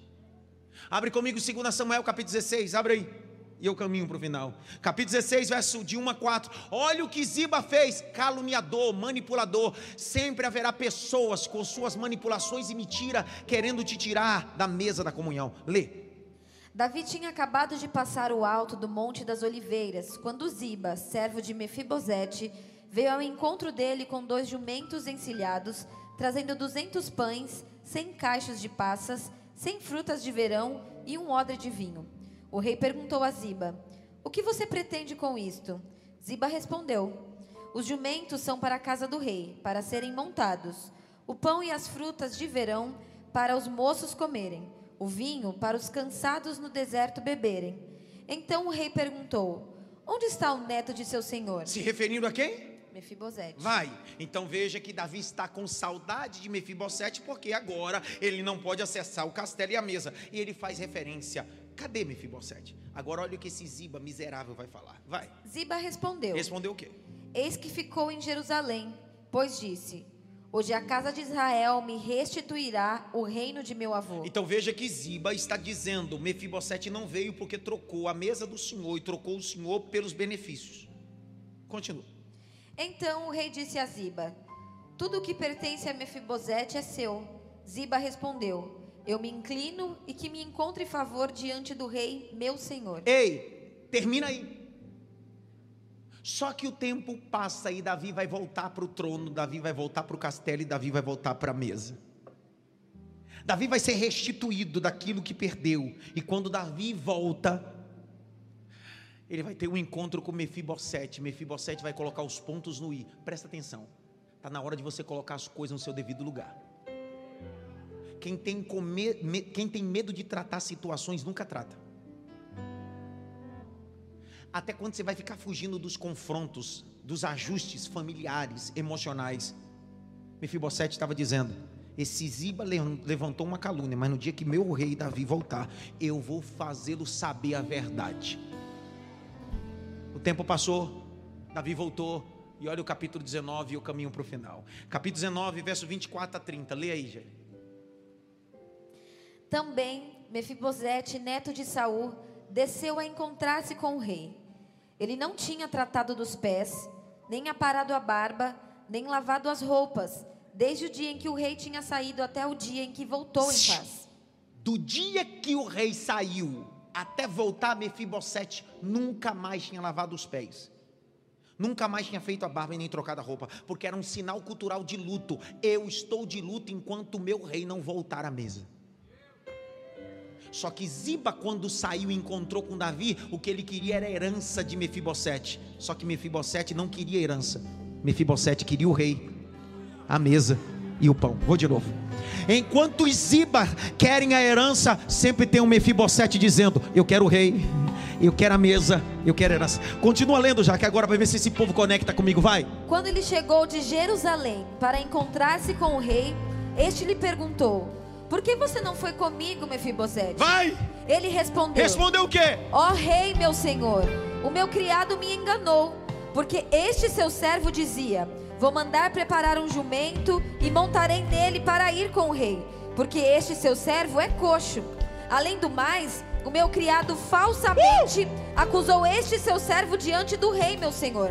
Abre comigo 2 Samuel capítulo 16, abre aí. E eu caminho para o final. Capítulo 16, verso de 1 a 4. Olha o que Ziba fez: caluniador, manipulador. Sempre haverá pessoas com suas manipulações e mentira querendo te tirar da mesa da comunhão. Lê. Davi tinha acabado de passar o alto do Monte das Oliveiras, quando Ziba, servo de Mefibosete, veio ao encontro dele com dois jumentos encilhados, trazendo duzentos pães, cem caixas de passas sem frutas de verão e um odre de vinho. O rei perguntou a Ziba: O que você pretende com isto? Ziba respondeu: Os jumentos são para a casa do rei, para serem montados. O pão e as frutas de verão para os moços comerem. O vinho para os cansados no deserto beberem. Então o rei perguntou: Onde está o neto de seu senhor? Se referindo a quem? Mefibosete. Vai. Então veja que Davi está com saudade de Mefibosete, porque agora ele não pode acessar o castelo e a mesa. E ele faz referência: Cadê Mefibosete? Agora olha o que esse Ziba miserável vai falar. Vai. Ziba respondeu: Respondeu o quê? Eis que ficou em Jerusalém, pois disse: Hoje a casa de Israel me restituirá o reino de meu avô. Então veja que Ziba está dizendo: Mefibosete não veio porque trocou a mesa do Senhor e trocou o Senhor pelos benefícios. Continua. Então o rei disse a Ziba: Tudo o que pertence a Mefibosete é seu. Ziba respondeu: Eu me inclino e que me encontre favor diante do rei, meu senhor. Ei, termina aí. Só que o tempo passa e Davi vai voltar para o trono, Davi vai voltar para o castelo e Davi vai voltar para a mesa. Davi vai ser restituído daquilo que perdeu. E quando Davi volta, ele vai ter um encontro com Mefibosete. Mefibosete vai colocar os pontos no i. Presta atenção. Está na hora de você colocar as coisas no seu devido lugar. Quem tem, me- quem tem medo de tratar situações nunca trata. Até quando você vai ficar fugindo dos confrontos, dos ajustes familiares, emocionais. Mefibosete estava dizendo: Esse Ziba le- levantou uma calúnia, mas no dia que meu rei Davi voltar, eu vou fazê-lo saber a verdade. O tempo passou, Davi voltou, e olha o capítulo 19 e o caminho para o final. Capítulo 19, verso 24 a 30. Leia aí, gente. Também Mefibosete, neto de Saul, desceu a encontrar-se com o rei. Ele não tinha tratado dos pés, nem aparado a barba, nem lavado as roupas, desde o dia em que o rei tinha saído até o dia em que voltou em paz. Do dia que o rei saiu até voltar, Mefibosete nunca mais tinha lavado os pés. Nunca mais tinha feito a barba e nem trocado a roupa, porque era um sinal cultural de luto. Eu estou de luto enquanto o meu rei não voltar à mesa. Só que Ziba, quando saiu e encontrou com Davi, o que ele queria era a herança de Mefibosete. Só que Mefibosete não queria herança. Mefibosete queria o rei, a mesa e o pão. Vou de novo. Enquanto os Ziba querem a herança, sempre tem um Mefibosete dizendo: Eu quero o rei, eu quero a mesa, eu quero a herança. Continua lendo já, que agora vai ver se esse povo conecta comigo. Vai. Quando ele chegou de Jerusalém para encontrar-se com o rei, este lhe perguntou: Por que você não foi comigo, Mefibosete? Vai! Ele respondeu: Respondeu o quê? Ó rei, meu senhor, o meu criado me enganou, porque este seu servo dizia: Vou mandar preparar um jumento e montarei nele para ir com o rei, porque este seu servo é coxo. Além do mais, o meu criado falsamente acusou este seu servo diante do rei, meu senhor.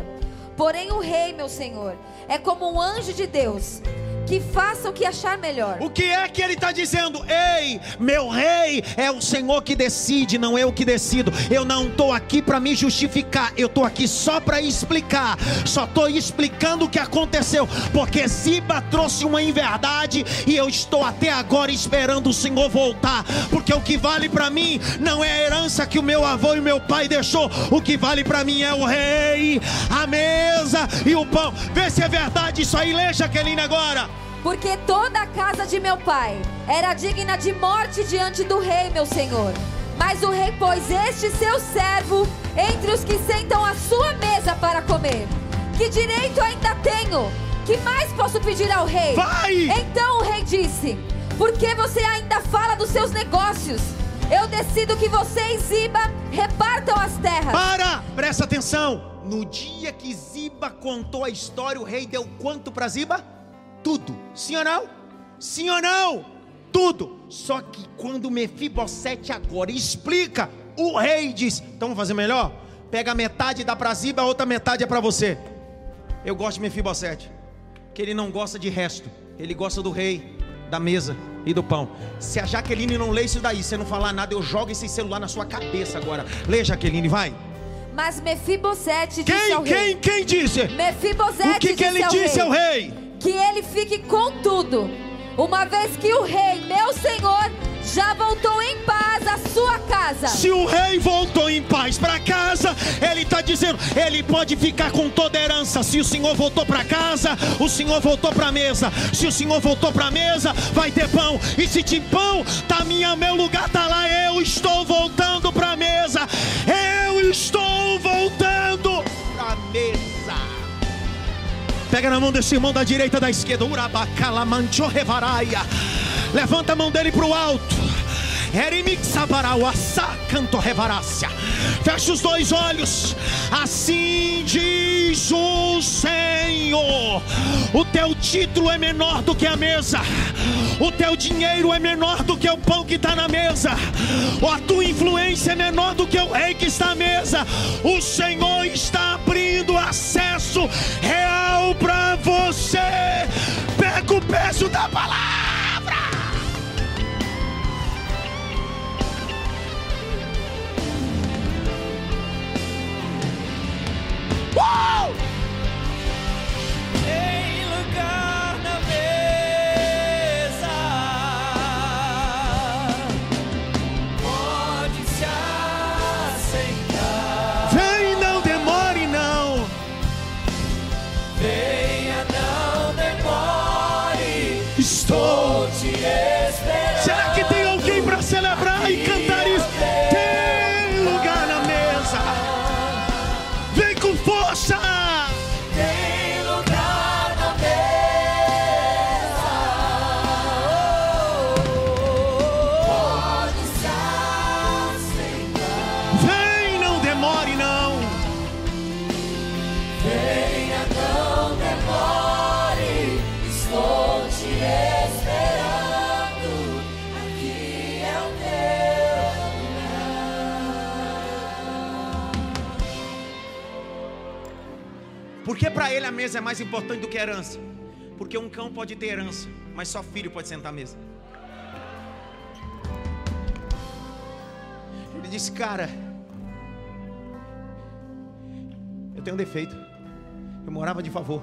Porém, o rei, meu senhor, é como um anjo de Deus, que faça o que achar melhor. O que é que ele está dizendo? Ei, meu rei, é o Senhor que decide, não eu que decido. Eu não estou aqui para me justificar, eu estou aqui só para explicar. Só estou explicando o que aconteceu, porque Ziba trouxe uma inverdade e eu estou até agora esperando o Senhor voltar. Porque o que vale para mim não é a herança que o meu avô e meu pai deixou, o que vale para mim é o rei, a mesa e o pão. Vê se é verdade isso aí, lê, Jaqueline, agora. Porque toda a casa de meu pai era digna de morte diante do rei, meu senhor. Mas o rei pôs este seu servo entre os que sentam à sua mesa para comer. Que direito ainda tenho? Que mais posso pedir ao rei? Vai! Então o rei disse: Por que você ainda fala dos seus negócios? Eu decido que você e Ziba repartam as terras. Para! Presta atenção. No dia que Ziba contou a história, o rei deu quanto para Ziba? Tudo. Sim ou não? Sim ou não? Tudo. Só que quando Mefibosete agora explica, o rei diz: Então vamos fazer melhor? Pega metade e dá para Ziba, a outra metade é para você. Eu gosto de Mefibosete, que ele não gosta de resto, ele gosta do rei, da mesa e do pão. Se a Jaqueline não lê isso daí, você não falar nada, eu jogo esse celular na sua cabeça agora. Lê, Jaqueline, vai. Mas Mefibosete disse Quem, ao rei. quem, quem disse? Mefibosete O que, que ele disse ao rei? Que ele fique com tudo, uma vez que o rei, meu senhor, já voltou em paz à sua casa. Se o rei voltou em paz para casa, ele está dizendo, ele pode ficar com toda a herança. Se o senhor voltou para casa, o senhor voltou para a mesa. Se o senhor voltou para a mesa, vai ter pão. E se tem pão, tá minha, meu lugar tá lá. Eu estou voltando para a mesa. Eu estou voltando para a mesa. Pega na mão desse irmão da direita da esquerda. Levanta a mão dele para o alto. Canto revarácia. Feche os dois olhos. Assim diz o Senhor: O teu título é menor do que a mesa, o teu dinheiro é menor do que o pão que está na mesa, a tua influência é menor do que o rei que está à mesa. O Senhor está abrindo acesso real para você. Pega o peso da palavra. Woo! Porque para ele a mesa é mais importante do que a herança. Porque um cão pode ter herança, mas só filho pode sentar à mesa. Ele disse, cara, eu tenho um defeito. Eu morava de favor,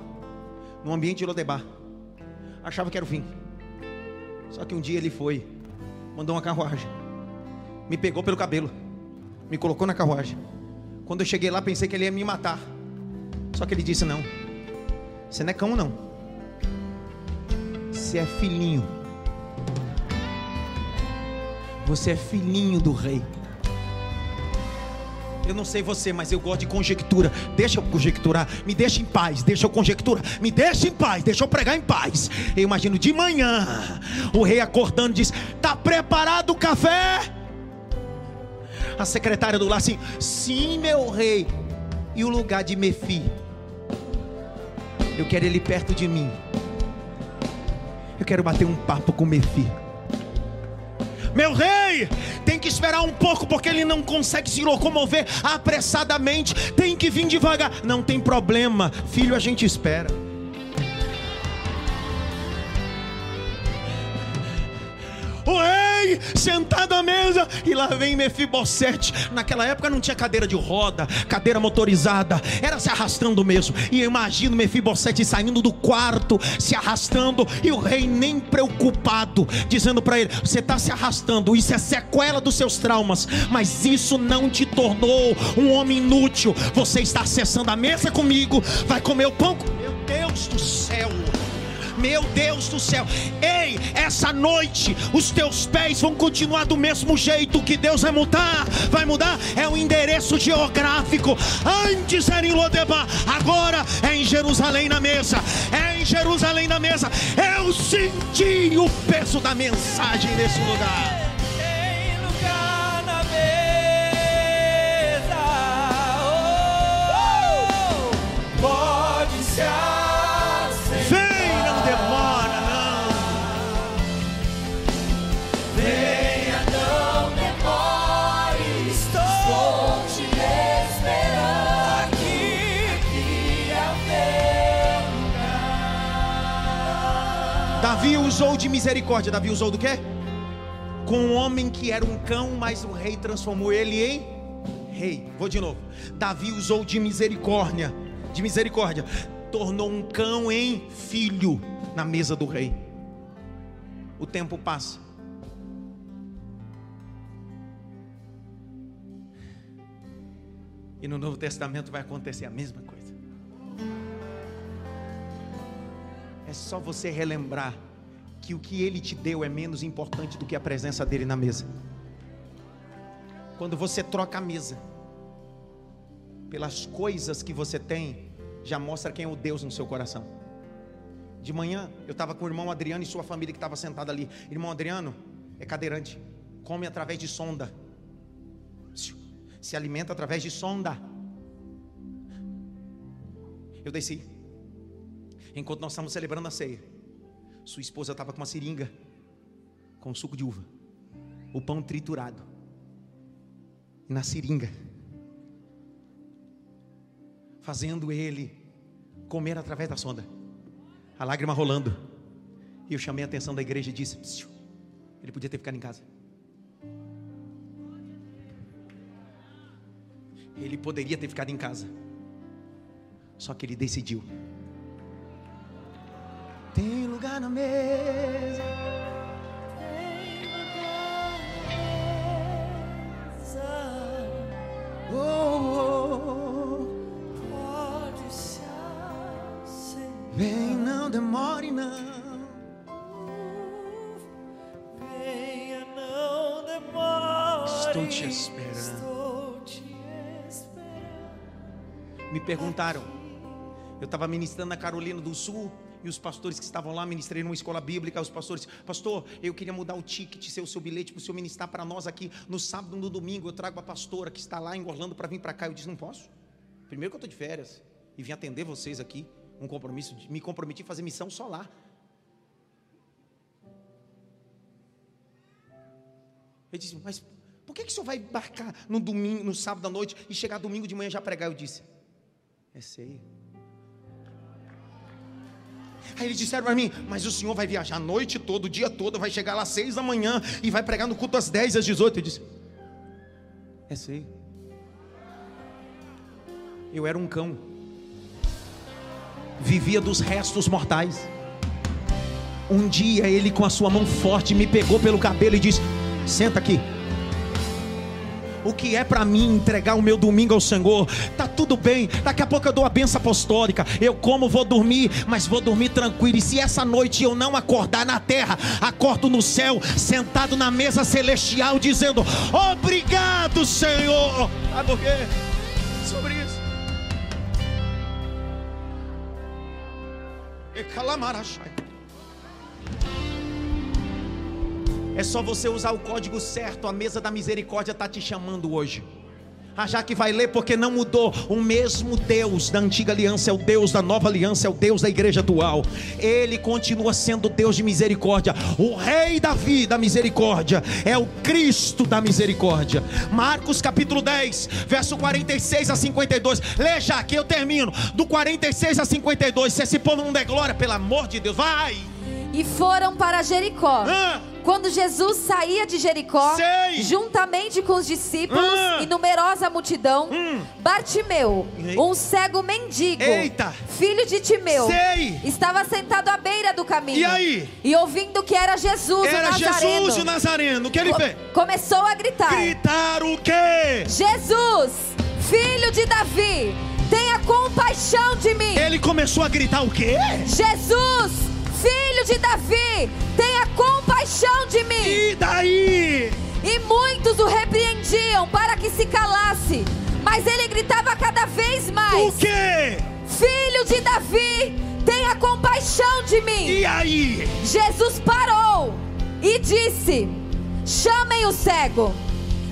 num ambiente de Lodebar. Achava que era o fim. Só que um dia ele foi, mandou uma carruagem, me pegou pelo cabelo, me colocou na carruagem. Quando eu cheguei lá, pensei que ele ia me matar. Só que ele disse: Não, você não é cão, não. Você é filhinho. Você é filhinho do rei. Eu não sei você, mas eu gosto de conjectura. Deixa eu conjecturar. Me deixa em paz. Deixa eu conjecturar. Me deixa em paz. Deixa eu pregar em paz. Eu imagino de manhã o rei acordando diz: Tá preparado o café? A secretária do lar assim: Sim, meu rei. E o lugar de Mefi? Eu quero ele perto de mim. Eu quero bater um papo com Mefi. Meu rei, tem que esperar um pouco porque ele não consegue se locomover apressadamente. Tem que vir devagar. Não tem problema, filho, a gente espera. Rei sentado à mesa e lá vem Mefibosete. Naquela época não tinha cadeira de roda, cadeira motorizada, era se arrastando mesmo. E eu imagino Mefibosete saindo do quarto, se arrastando e o rei nem preocupado, dizendo para ele: "Você está se arrastando, isso é sequela dos seus traumas, mas isso não te tornou um homem inútil. Você está acessando a mesa comigo, vai comer o pão. Meu Deus do céu! Meu Deus do céu, ei, essa noite os teus pés vão continuar do mesmo jeito. Que Deus vai mudar, vai mudar é o endereço geográfico. Antes era em Lodebar, agora é em Jerusalém na mesa. É em Jerusalém na mesa. Eu senti o peso da mensagem nesse lugar. Usou de misericórdia. Davi usou do quê? Com um homem que era um cão, mas o rei transformou ele em rei. Vou de novo. Davi usou de misericórdia, de misericórdia, tornou um cão em filho na mesa do rei. O tempo passa. E no Novo Testamento vai acontecer a mesma coisa. É só você relembrar que o que ele te deu é menos importante do que a presença dele na mesa. Quando você troca a mesa pelas coisas que você tem, já mostra quem é o Deus no seu coração. De manhã, eu estava com o irmão Adriano e sua família que estava sentada ali. Irmão Adriano é cadeirante. come através de sonda. Se alimenta através de sonda. Eu desci. Enquanto nós estávamos celebrando a ceia, sua esposa estava com uma seringa com suco de uva, o pão triturado, e na seringa, fazendo ele comer através da sonda, a lágrima rolando. E eu chamei a atenção da igreja e disse: "Psiu, ele podia ter ficado em casa. Ele poderia ter ficado em casa. Só que ele decidiu. Tem lugar na mesa. Oh, oh, Pode se acender. Vem, não demore, não. Venha, não demore. Estou te esperando. Estou te esperando. Me perguntaram. Eu estava ministrando na Carolina do Sul e os pastores que estavam lá, ministrei numa escola bíblica. Os pastores, pastor, eu queria mudar o ticket, ser o seu bilhete para o senhor ministrar para nós aqui no sábado, no domingo. Eu trago a pastora que está lá em Orlando para vir para cá. Eu disse, não posso. Primeiro que eu estou de férias e vim atender vocês aqui. Um compromisso, me comprometi a fazer missão só lá. Ele disse, mas por que, que o senhor vai embarcar no domingo, no sábado à noite e chegar domingo de manhã já pregar? Eu disse, é ceia. Aí eles disseram para mim, mas o senhor vai viajar a noite toda, o dia todo, vai chegar lá às seis da manhã e vai pregar no culto às dez, às dezoito. Eu disse, é ceia. Eu era um cão, vivia dos restos mortais. Um dia ele, com a sua mão forte, me pegou pelo cabelo e disse: Senta aqui. O que é para mim entregar o meu domingo ao Senhor? Tá tudo bem. Daqui a pouco eu dou a benção apostólica. Eu como, vou dormir, mas vou dormir tranquilo. E se essa noite eu não acordar na terra, acordo no céu, sentado na mesa celestial, dizendo: Obrigado, Senhor. Sabe por quê? Sobre isso. E calamarachai. É só você usar o código certo, a mesa da misericórdia está te chamando hoje. A Jaque vai ler porque não mudou. O mesmo Deus da antiga aliança é o Deus da nova aliança, é o Deus da igreja atual. Ele continua sendo Deus de misericórdia. O Rei Davi da misericórdia é o Cristo da misericórdia. Marcos capítulo 10, verso 46 a 52. Lê Jaque, eu termino. Do 46 a 52. Se esse povo não der glória, pelo amor de Deus, vai. E foram para Jericó. Ah. Quando Jesus saía de Jericó, Sei. juntamente com os discípulos Ah. e numerosa multidão, Hum. Bartimeu, um cego mendigo, Eita. filho de Timeu, Sei. estava sentado à beira do caminho. E aí? E ouvindo que era Jesus Era o Nazareno, Jesus o Nazareno. O que ele fez? começou a gritar: Gritar o quê? Jesus, filho de Davi, tenha compaixão de mim. Ele começou a gritar o quê? Jesus, filho de Davi, tenha compaixão de mim. E daí? E muitos o repreendiam para que se calasse, mas ele gritava cada vez O mais: quê? Filho de Davi, tenha compaixão de mim. E aí? Jesus parou e disse: Chamem o cego.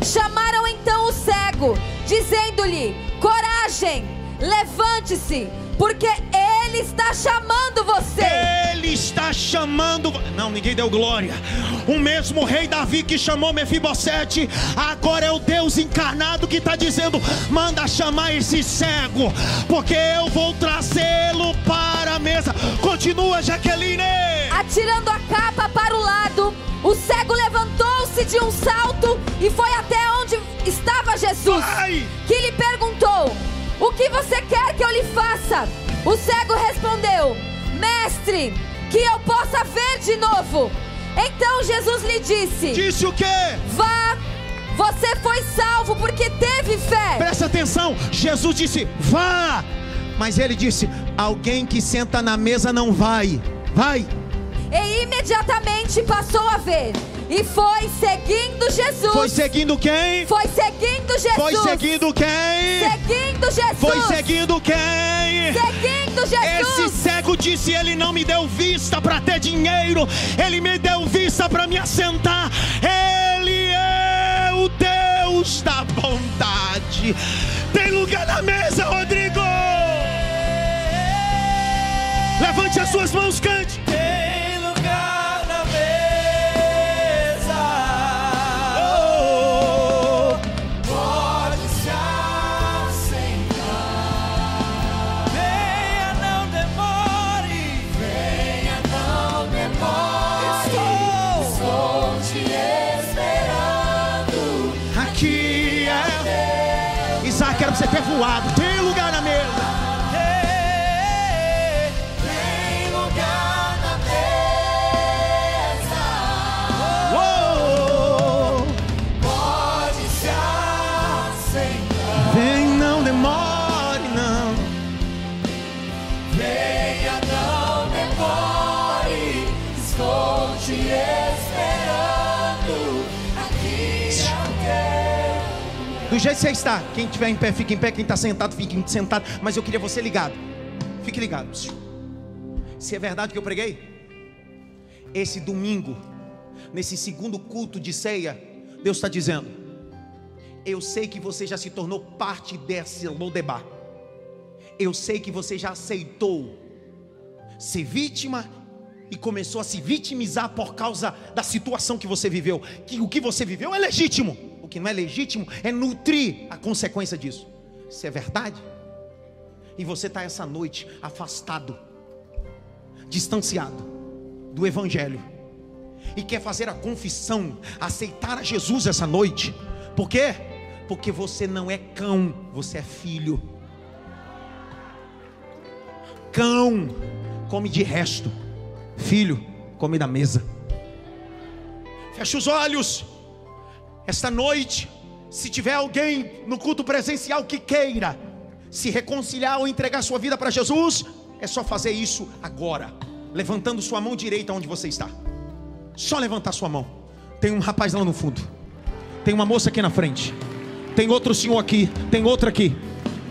Chamaram então o cego, dizendo-lhe: Coragem, levante-se, porque ele está chamando você. Ele está chamando. Não, ninguém deu glória. O mesmo rei Davi que chamou Mefibosete, agora é o Deus encarnado que está dizendo: manda chamar esse cego, porque eu vou trazê-lo para a mesa. Continua, Jaqueline. Atirando a capa para o lado, o cego levantou-se de um salto e foi até onde estava Jesus, Vai! que lhe perguntou: O que você quer que eu lhe faça? O cego respondeu: Mestre, que eu possa ver de novo. Então Jesus lhe disse: Disse o quê? Vá, você foi salvo porque teve fé. Presta atenção, Jesus disse: vá. Mas ele disse: alguém que senta na mesa não vai. Vai. E imediatamente passou a ver e foi seguindo Jesus. Foi seguindo quem? Foi seguindo Jesus. Foi seguindo quem? Seguindo Jesus. Foi seguindo quem? Seguindo Esse Jesus. cego disse: Ele não me deu vista para ter dinheiro, Ele me deu vista para me assentar. Ele o Deus da bondade. Tem lugar na mesa, Rodrigo. Levante as suas mãos, cante. Era jeito você está, quem estiver em pé, fique em pé. Quem está sentado, fique sentado. Mas eu queria você ligado. Fique ligado. Se é verdade que eu preguei, esse domingo, nesse segundo culto de ceia, Deus está dizendo: Eu sei que você já se tornou parte desse Lodebar. Eu sei que você já aceitou ser vítima e começou a se vitimizar por causa da situação que você viveu. Que o que você viveu é legítimo. Que não é legítimo é nutrir a consequência disso. Se é verdade, e você está essa noite afastado, distanciado do Evangelho, e quer fazer a confissão, aceitar a Jesus essa noite, por quê? Porque você não é cão, você é filho. Cão come de resto, filho come da mesa. Feche os olhos. Esta noite, se tiver alguém no culto presencial que queira se reconciliar ou entregar sua vida para Jesus, é só fazer isso agora, levantando sua mão direita onde você está. Só levantar sua mão. Tem um rapaz lá no fundo. Tem uma moça aqui na frente. Tem outro senhor aqui. Tem outro aqui.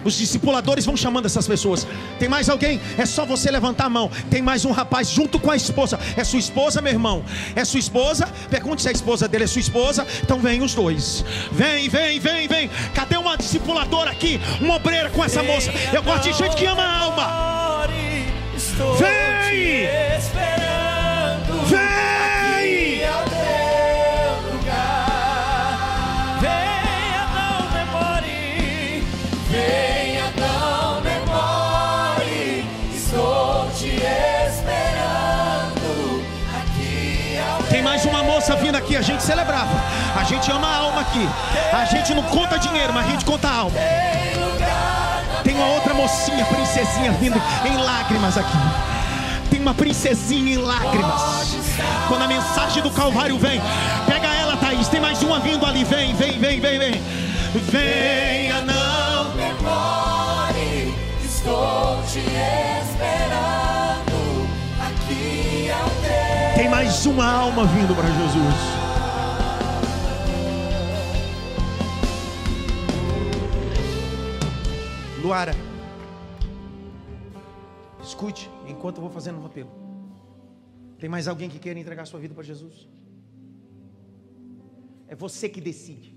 Os discipuladores vão chamando essas pessoas. Tem mais alguém? É só você levantar a mão. Tem mais um rapaz junto com a esposa. É sua esposa, meu irmão? É sua esposa? Pergunte se a esposa dele é sua esposa. Então vem os dois. Vem, vem, vem, vem. Cadê uma discipuladora aqui? Uma obreira com essa moça. Eu gosto de gente que ama a alma. Vem! Aqui, a gente celebrava. A gente ama a alma aqui. A gente não conta dinheiro, mas a gente conta a alma. Tem uma outra mocinha, princesinha, vindo em lágrimas aqui. Tem uma princesinha em lágrimas. Quando a mensagem do Calvário vem, pega ela, Thaís. Tem mais uma vindo ali. Vem, vem, vem, vem, vem. Venha, não. demore. Estou te esperando. Tem mais uma alma vindo para Jesus. Luara, escute enquanto eu vou fazendo um apelo. Tem mais alguém que queira entregar sua vida para Jesus? É você que decide.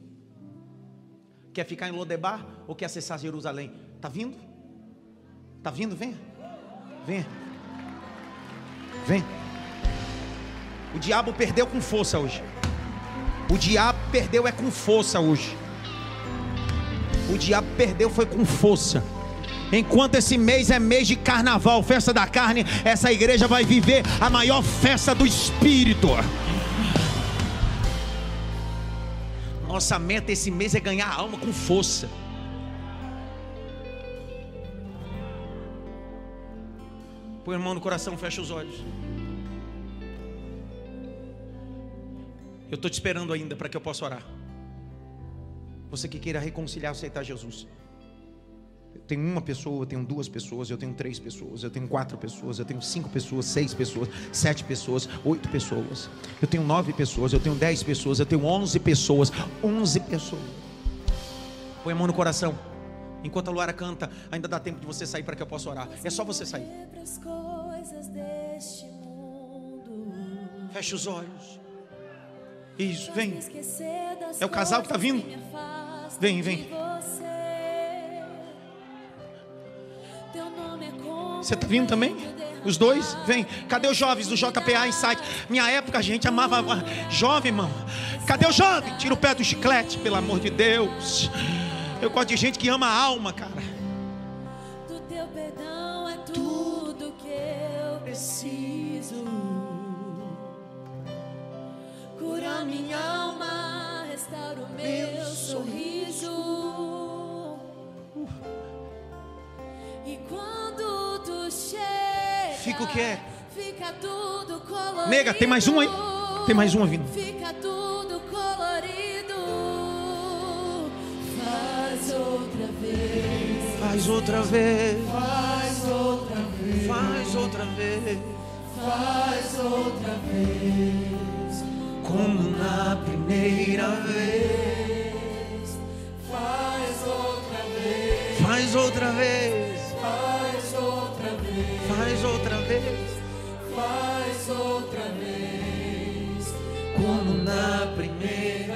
Quer ficar em Lodebar ou quer acessar Jerusalém? Tá vindo? Tá vindo? Venha. Venha. Vem. O diabo perdeu com força hoje. O diabo perdeu é com força hoje. O diabo perdeu foi com força. Enquanto esse mês é mês de carnaval, festa da carne, essa igreja vai viver a maior festa do espírito. Nossa meta esse mês é ganhar a alma com força. Põe a mão no coração, fecha os olhos. Eu estou te esperando ainda para que eu possa orar. Você que queira reconciliar, aceitar Jesus. Eu tenho uma pessoa, eu tenho duas pessoas, eu tenho três pessoas, eu tenho quatro pessoas, eu tenho cinco pessoas, seis pessoas, sete pessoas, oito pessoas. Eu tenho nove pessoas, eu tenho dez pessoas, eu tenho onze pessoas, onze pessoas. Põe a mão no coração. Enquanto a Luara canta, ainda dá tempo de você sair para que eu possa orar. É só você sair. As coisas deste mundo Feche os olhos. Isso, vem. É o casal que tá vindo? Vem, vem. Você tá vindo também? Os dois? Vem. Cadê os jovens do JPA Insight? Minha época a gente amava jovem, irmão. Cadê o jovem? Tira o pé do chiclete, pelo amor de Deus. Eu gosto de gente que ama a alma, cara. Do teu perdão é tudo que eu preciso. Minha alma, restaura o meu sorriso. E quando tu chega, Fica o que é? Fica tudo colorido. Nega, tem mais um aí? Tem mais um vindo. Fica tudo colorido. Faz outra vez. Faz outra vez, Faz outra vez. faz outra vez, Faz outra vez. Como na primeira vez. Faz outra vez. Faz outra vez, Faz outra vez. faz outra vez, Faz outra vez. como na primeira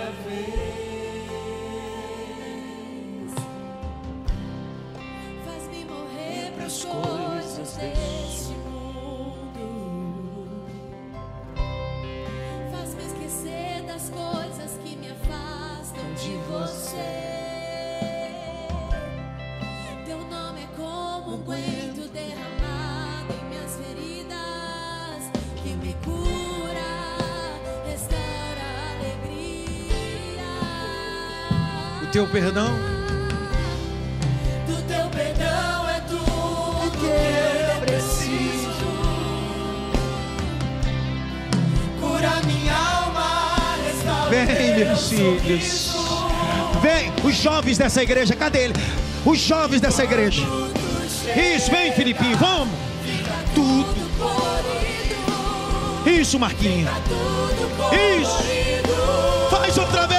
teu perdão Do teu perdão é tudo que eu preciso. Cura minha alma, restaura Vem, meu meus filhos. Vem, os jovens dessa igreja, cadê ele? Os jovens dessa igreja. Isso, vem, Filipinho, vamos. Tudo. Isso, Marquinhos. Isso. Faz outra vez.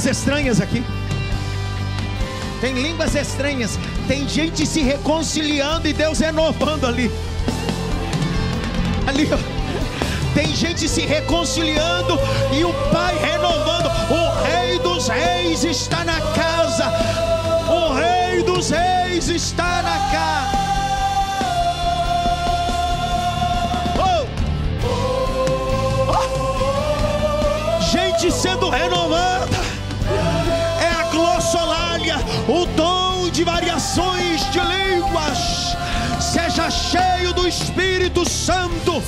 Línguas estranhas aqui. Tem línguas estranhas. Tem gente se reconciliando e Deus renovando ali. Ali, ó. Tem gente se reconciliando Espírito Santo.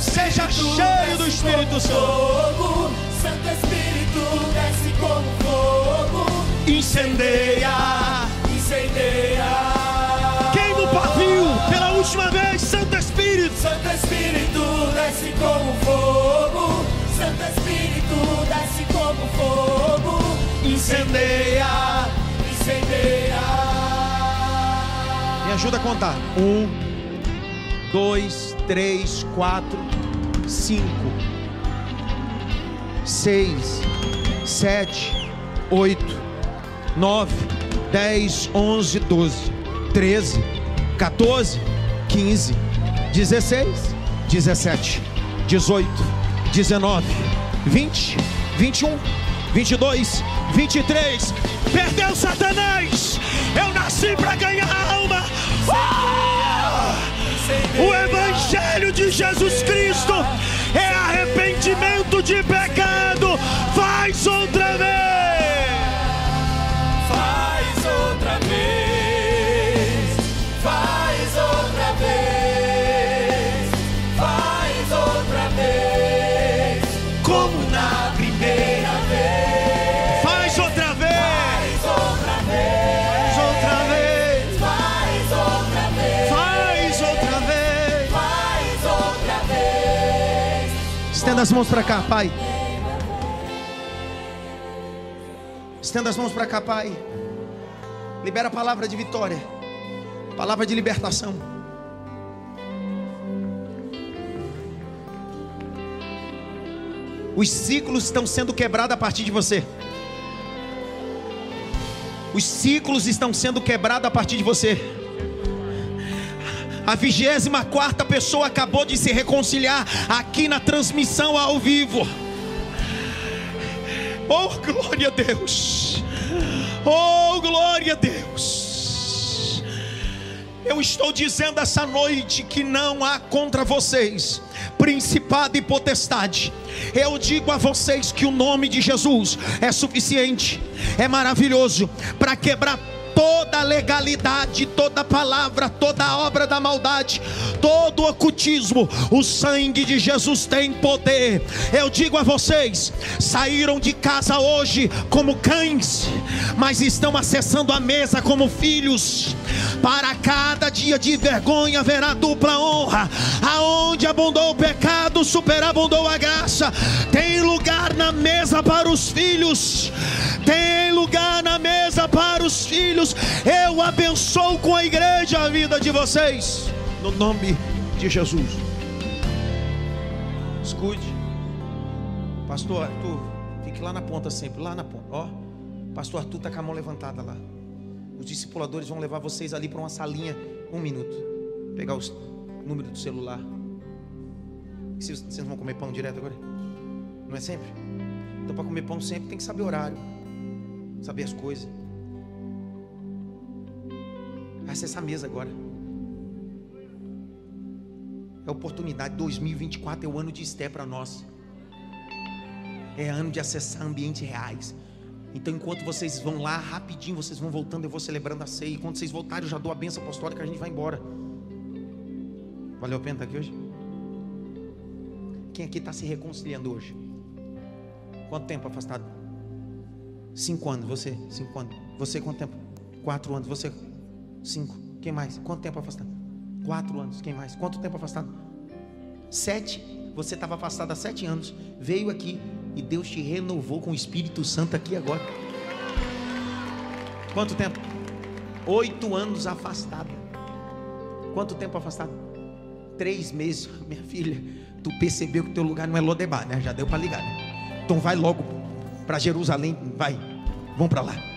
Seja cheio do Espírito Santo. Fogo, Santo Espírito desce como fogo, Incendeia. incendeia. Queima o pavio pela última vez, Santo Espírito. Santo Espírito desce como fogo, Santo Espírito desce como fogo, Incendeia. incendeia. Me ajuda a contar. Um, dois, três, quatro, cinco, seis, sete, oito, nove, dez, onze, doze, treze, 14, 15, 16, 17, 18, 19, 20, 21, 22, 23. Perdeu Satanás! Eu nasci para ganhar alma! Ah! O Evangelho de Jesus Cristo é arrependimento de pecado. Faz outra Estenda as mãos para cá, Pai. Estenda as mãos para cá, Pai. Libera a palavra de vitória, palavra de libertação. Os ciclos estão sendo quebrados a partir de você. Os ciclos estão sendo quebrados a partir de você. A vigésima quarta pessoa acabou de se reconciliar aqui na transmissão ao vivo. Oh, glória a Deus! Oh, glória a Deus! Eu estou dizendo essa noite que não há contra vocês principado e potestade. Eu digo a vocês que o nome de Jesus é suficiente, é maravilhoso para quebrar toda legalidade, toda palavra, toda obra da maldade, todo ocultismo. O sangue de Jesus tem poder. Eu digo a vocês: saíram de casa hoje como cães, mas estão acessando a mesa como filhos. Para cada dia de vergonha haverá dupla honra. Aonde abundou o pecado, superabundou a graça. Tem lugar na mesa para os filhos. Tem lugar na mesa para os filhos. Eu abençoo com a igreja a vida de vocês. No nome de Jesus. Escute. Pastor Arthur, fique lá na ponta sempre, lá na ponta. Ó, Pastor Arthur está com a mão levantada lá. Os discipuladores vão levar vocês ali para uma salinha, um minuto. Pegar o número do celular. Vocês, vocês vão comer pão direto agora? Não é sempre? Então, para comer pão sempre tem que saber horário, saber as coisas. Acessa a mesa agora. É oportunidade. 2024 é o ano de Esté para nós. É ano de acessar ambientes reais. Então, enquanto vocês vão lá, rapidinho, vocês vão voltando, eu vou celebrando a ceia. E quando vocês voltarem, eu já dou a benção apostólica, a gente vai embora. Valeu a pena estar aqui hoje? Quem aqui está se reconciliando hoje? Quanto tempo afastado? Cinco anos. Você? Cinco anos. Você quanto tempo? Quatro anos. Você? Cinco. Quem mais? Quanto tempo afastado? Quatro anos. Quem mais? Quanto tempo afastado? Sete. Você estava afastado há sete anos. Veio aqui e Deus te renovou com o Espírito Santo aqui agora. Quanto tempo? Oito anos afastado. Quanto tempo afastado? Três meses, minha filha. Tu percebeu que teu lugar não é Lodebar, né? Já deu para ligar, né? Então vai logo para Jerusalém, vai. Vamos para lá.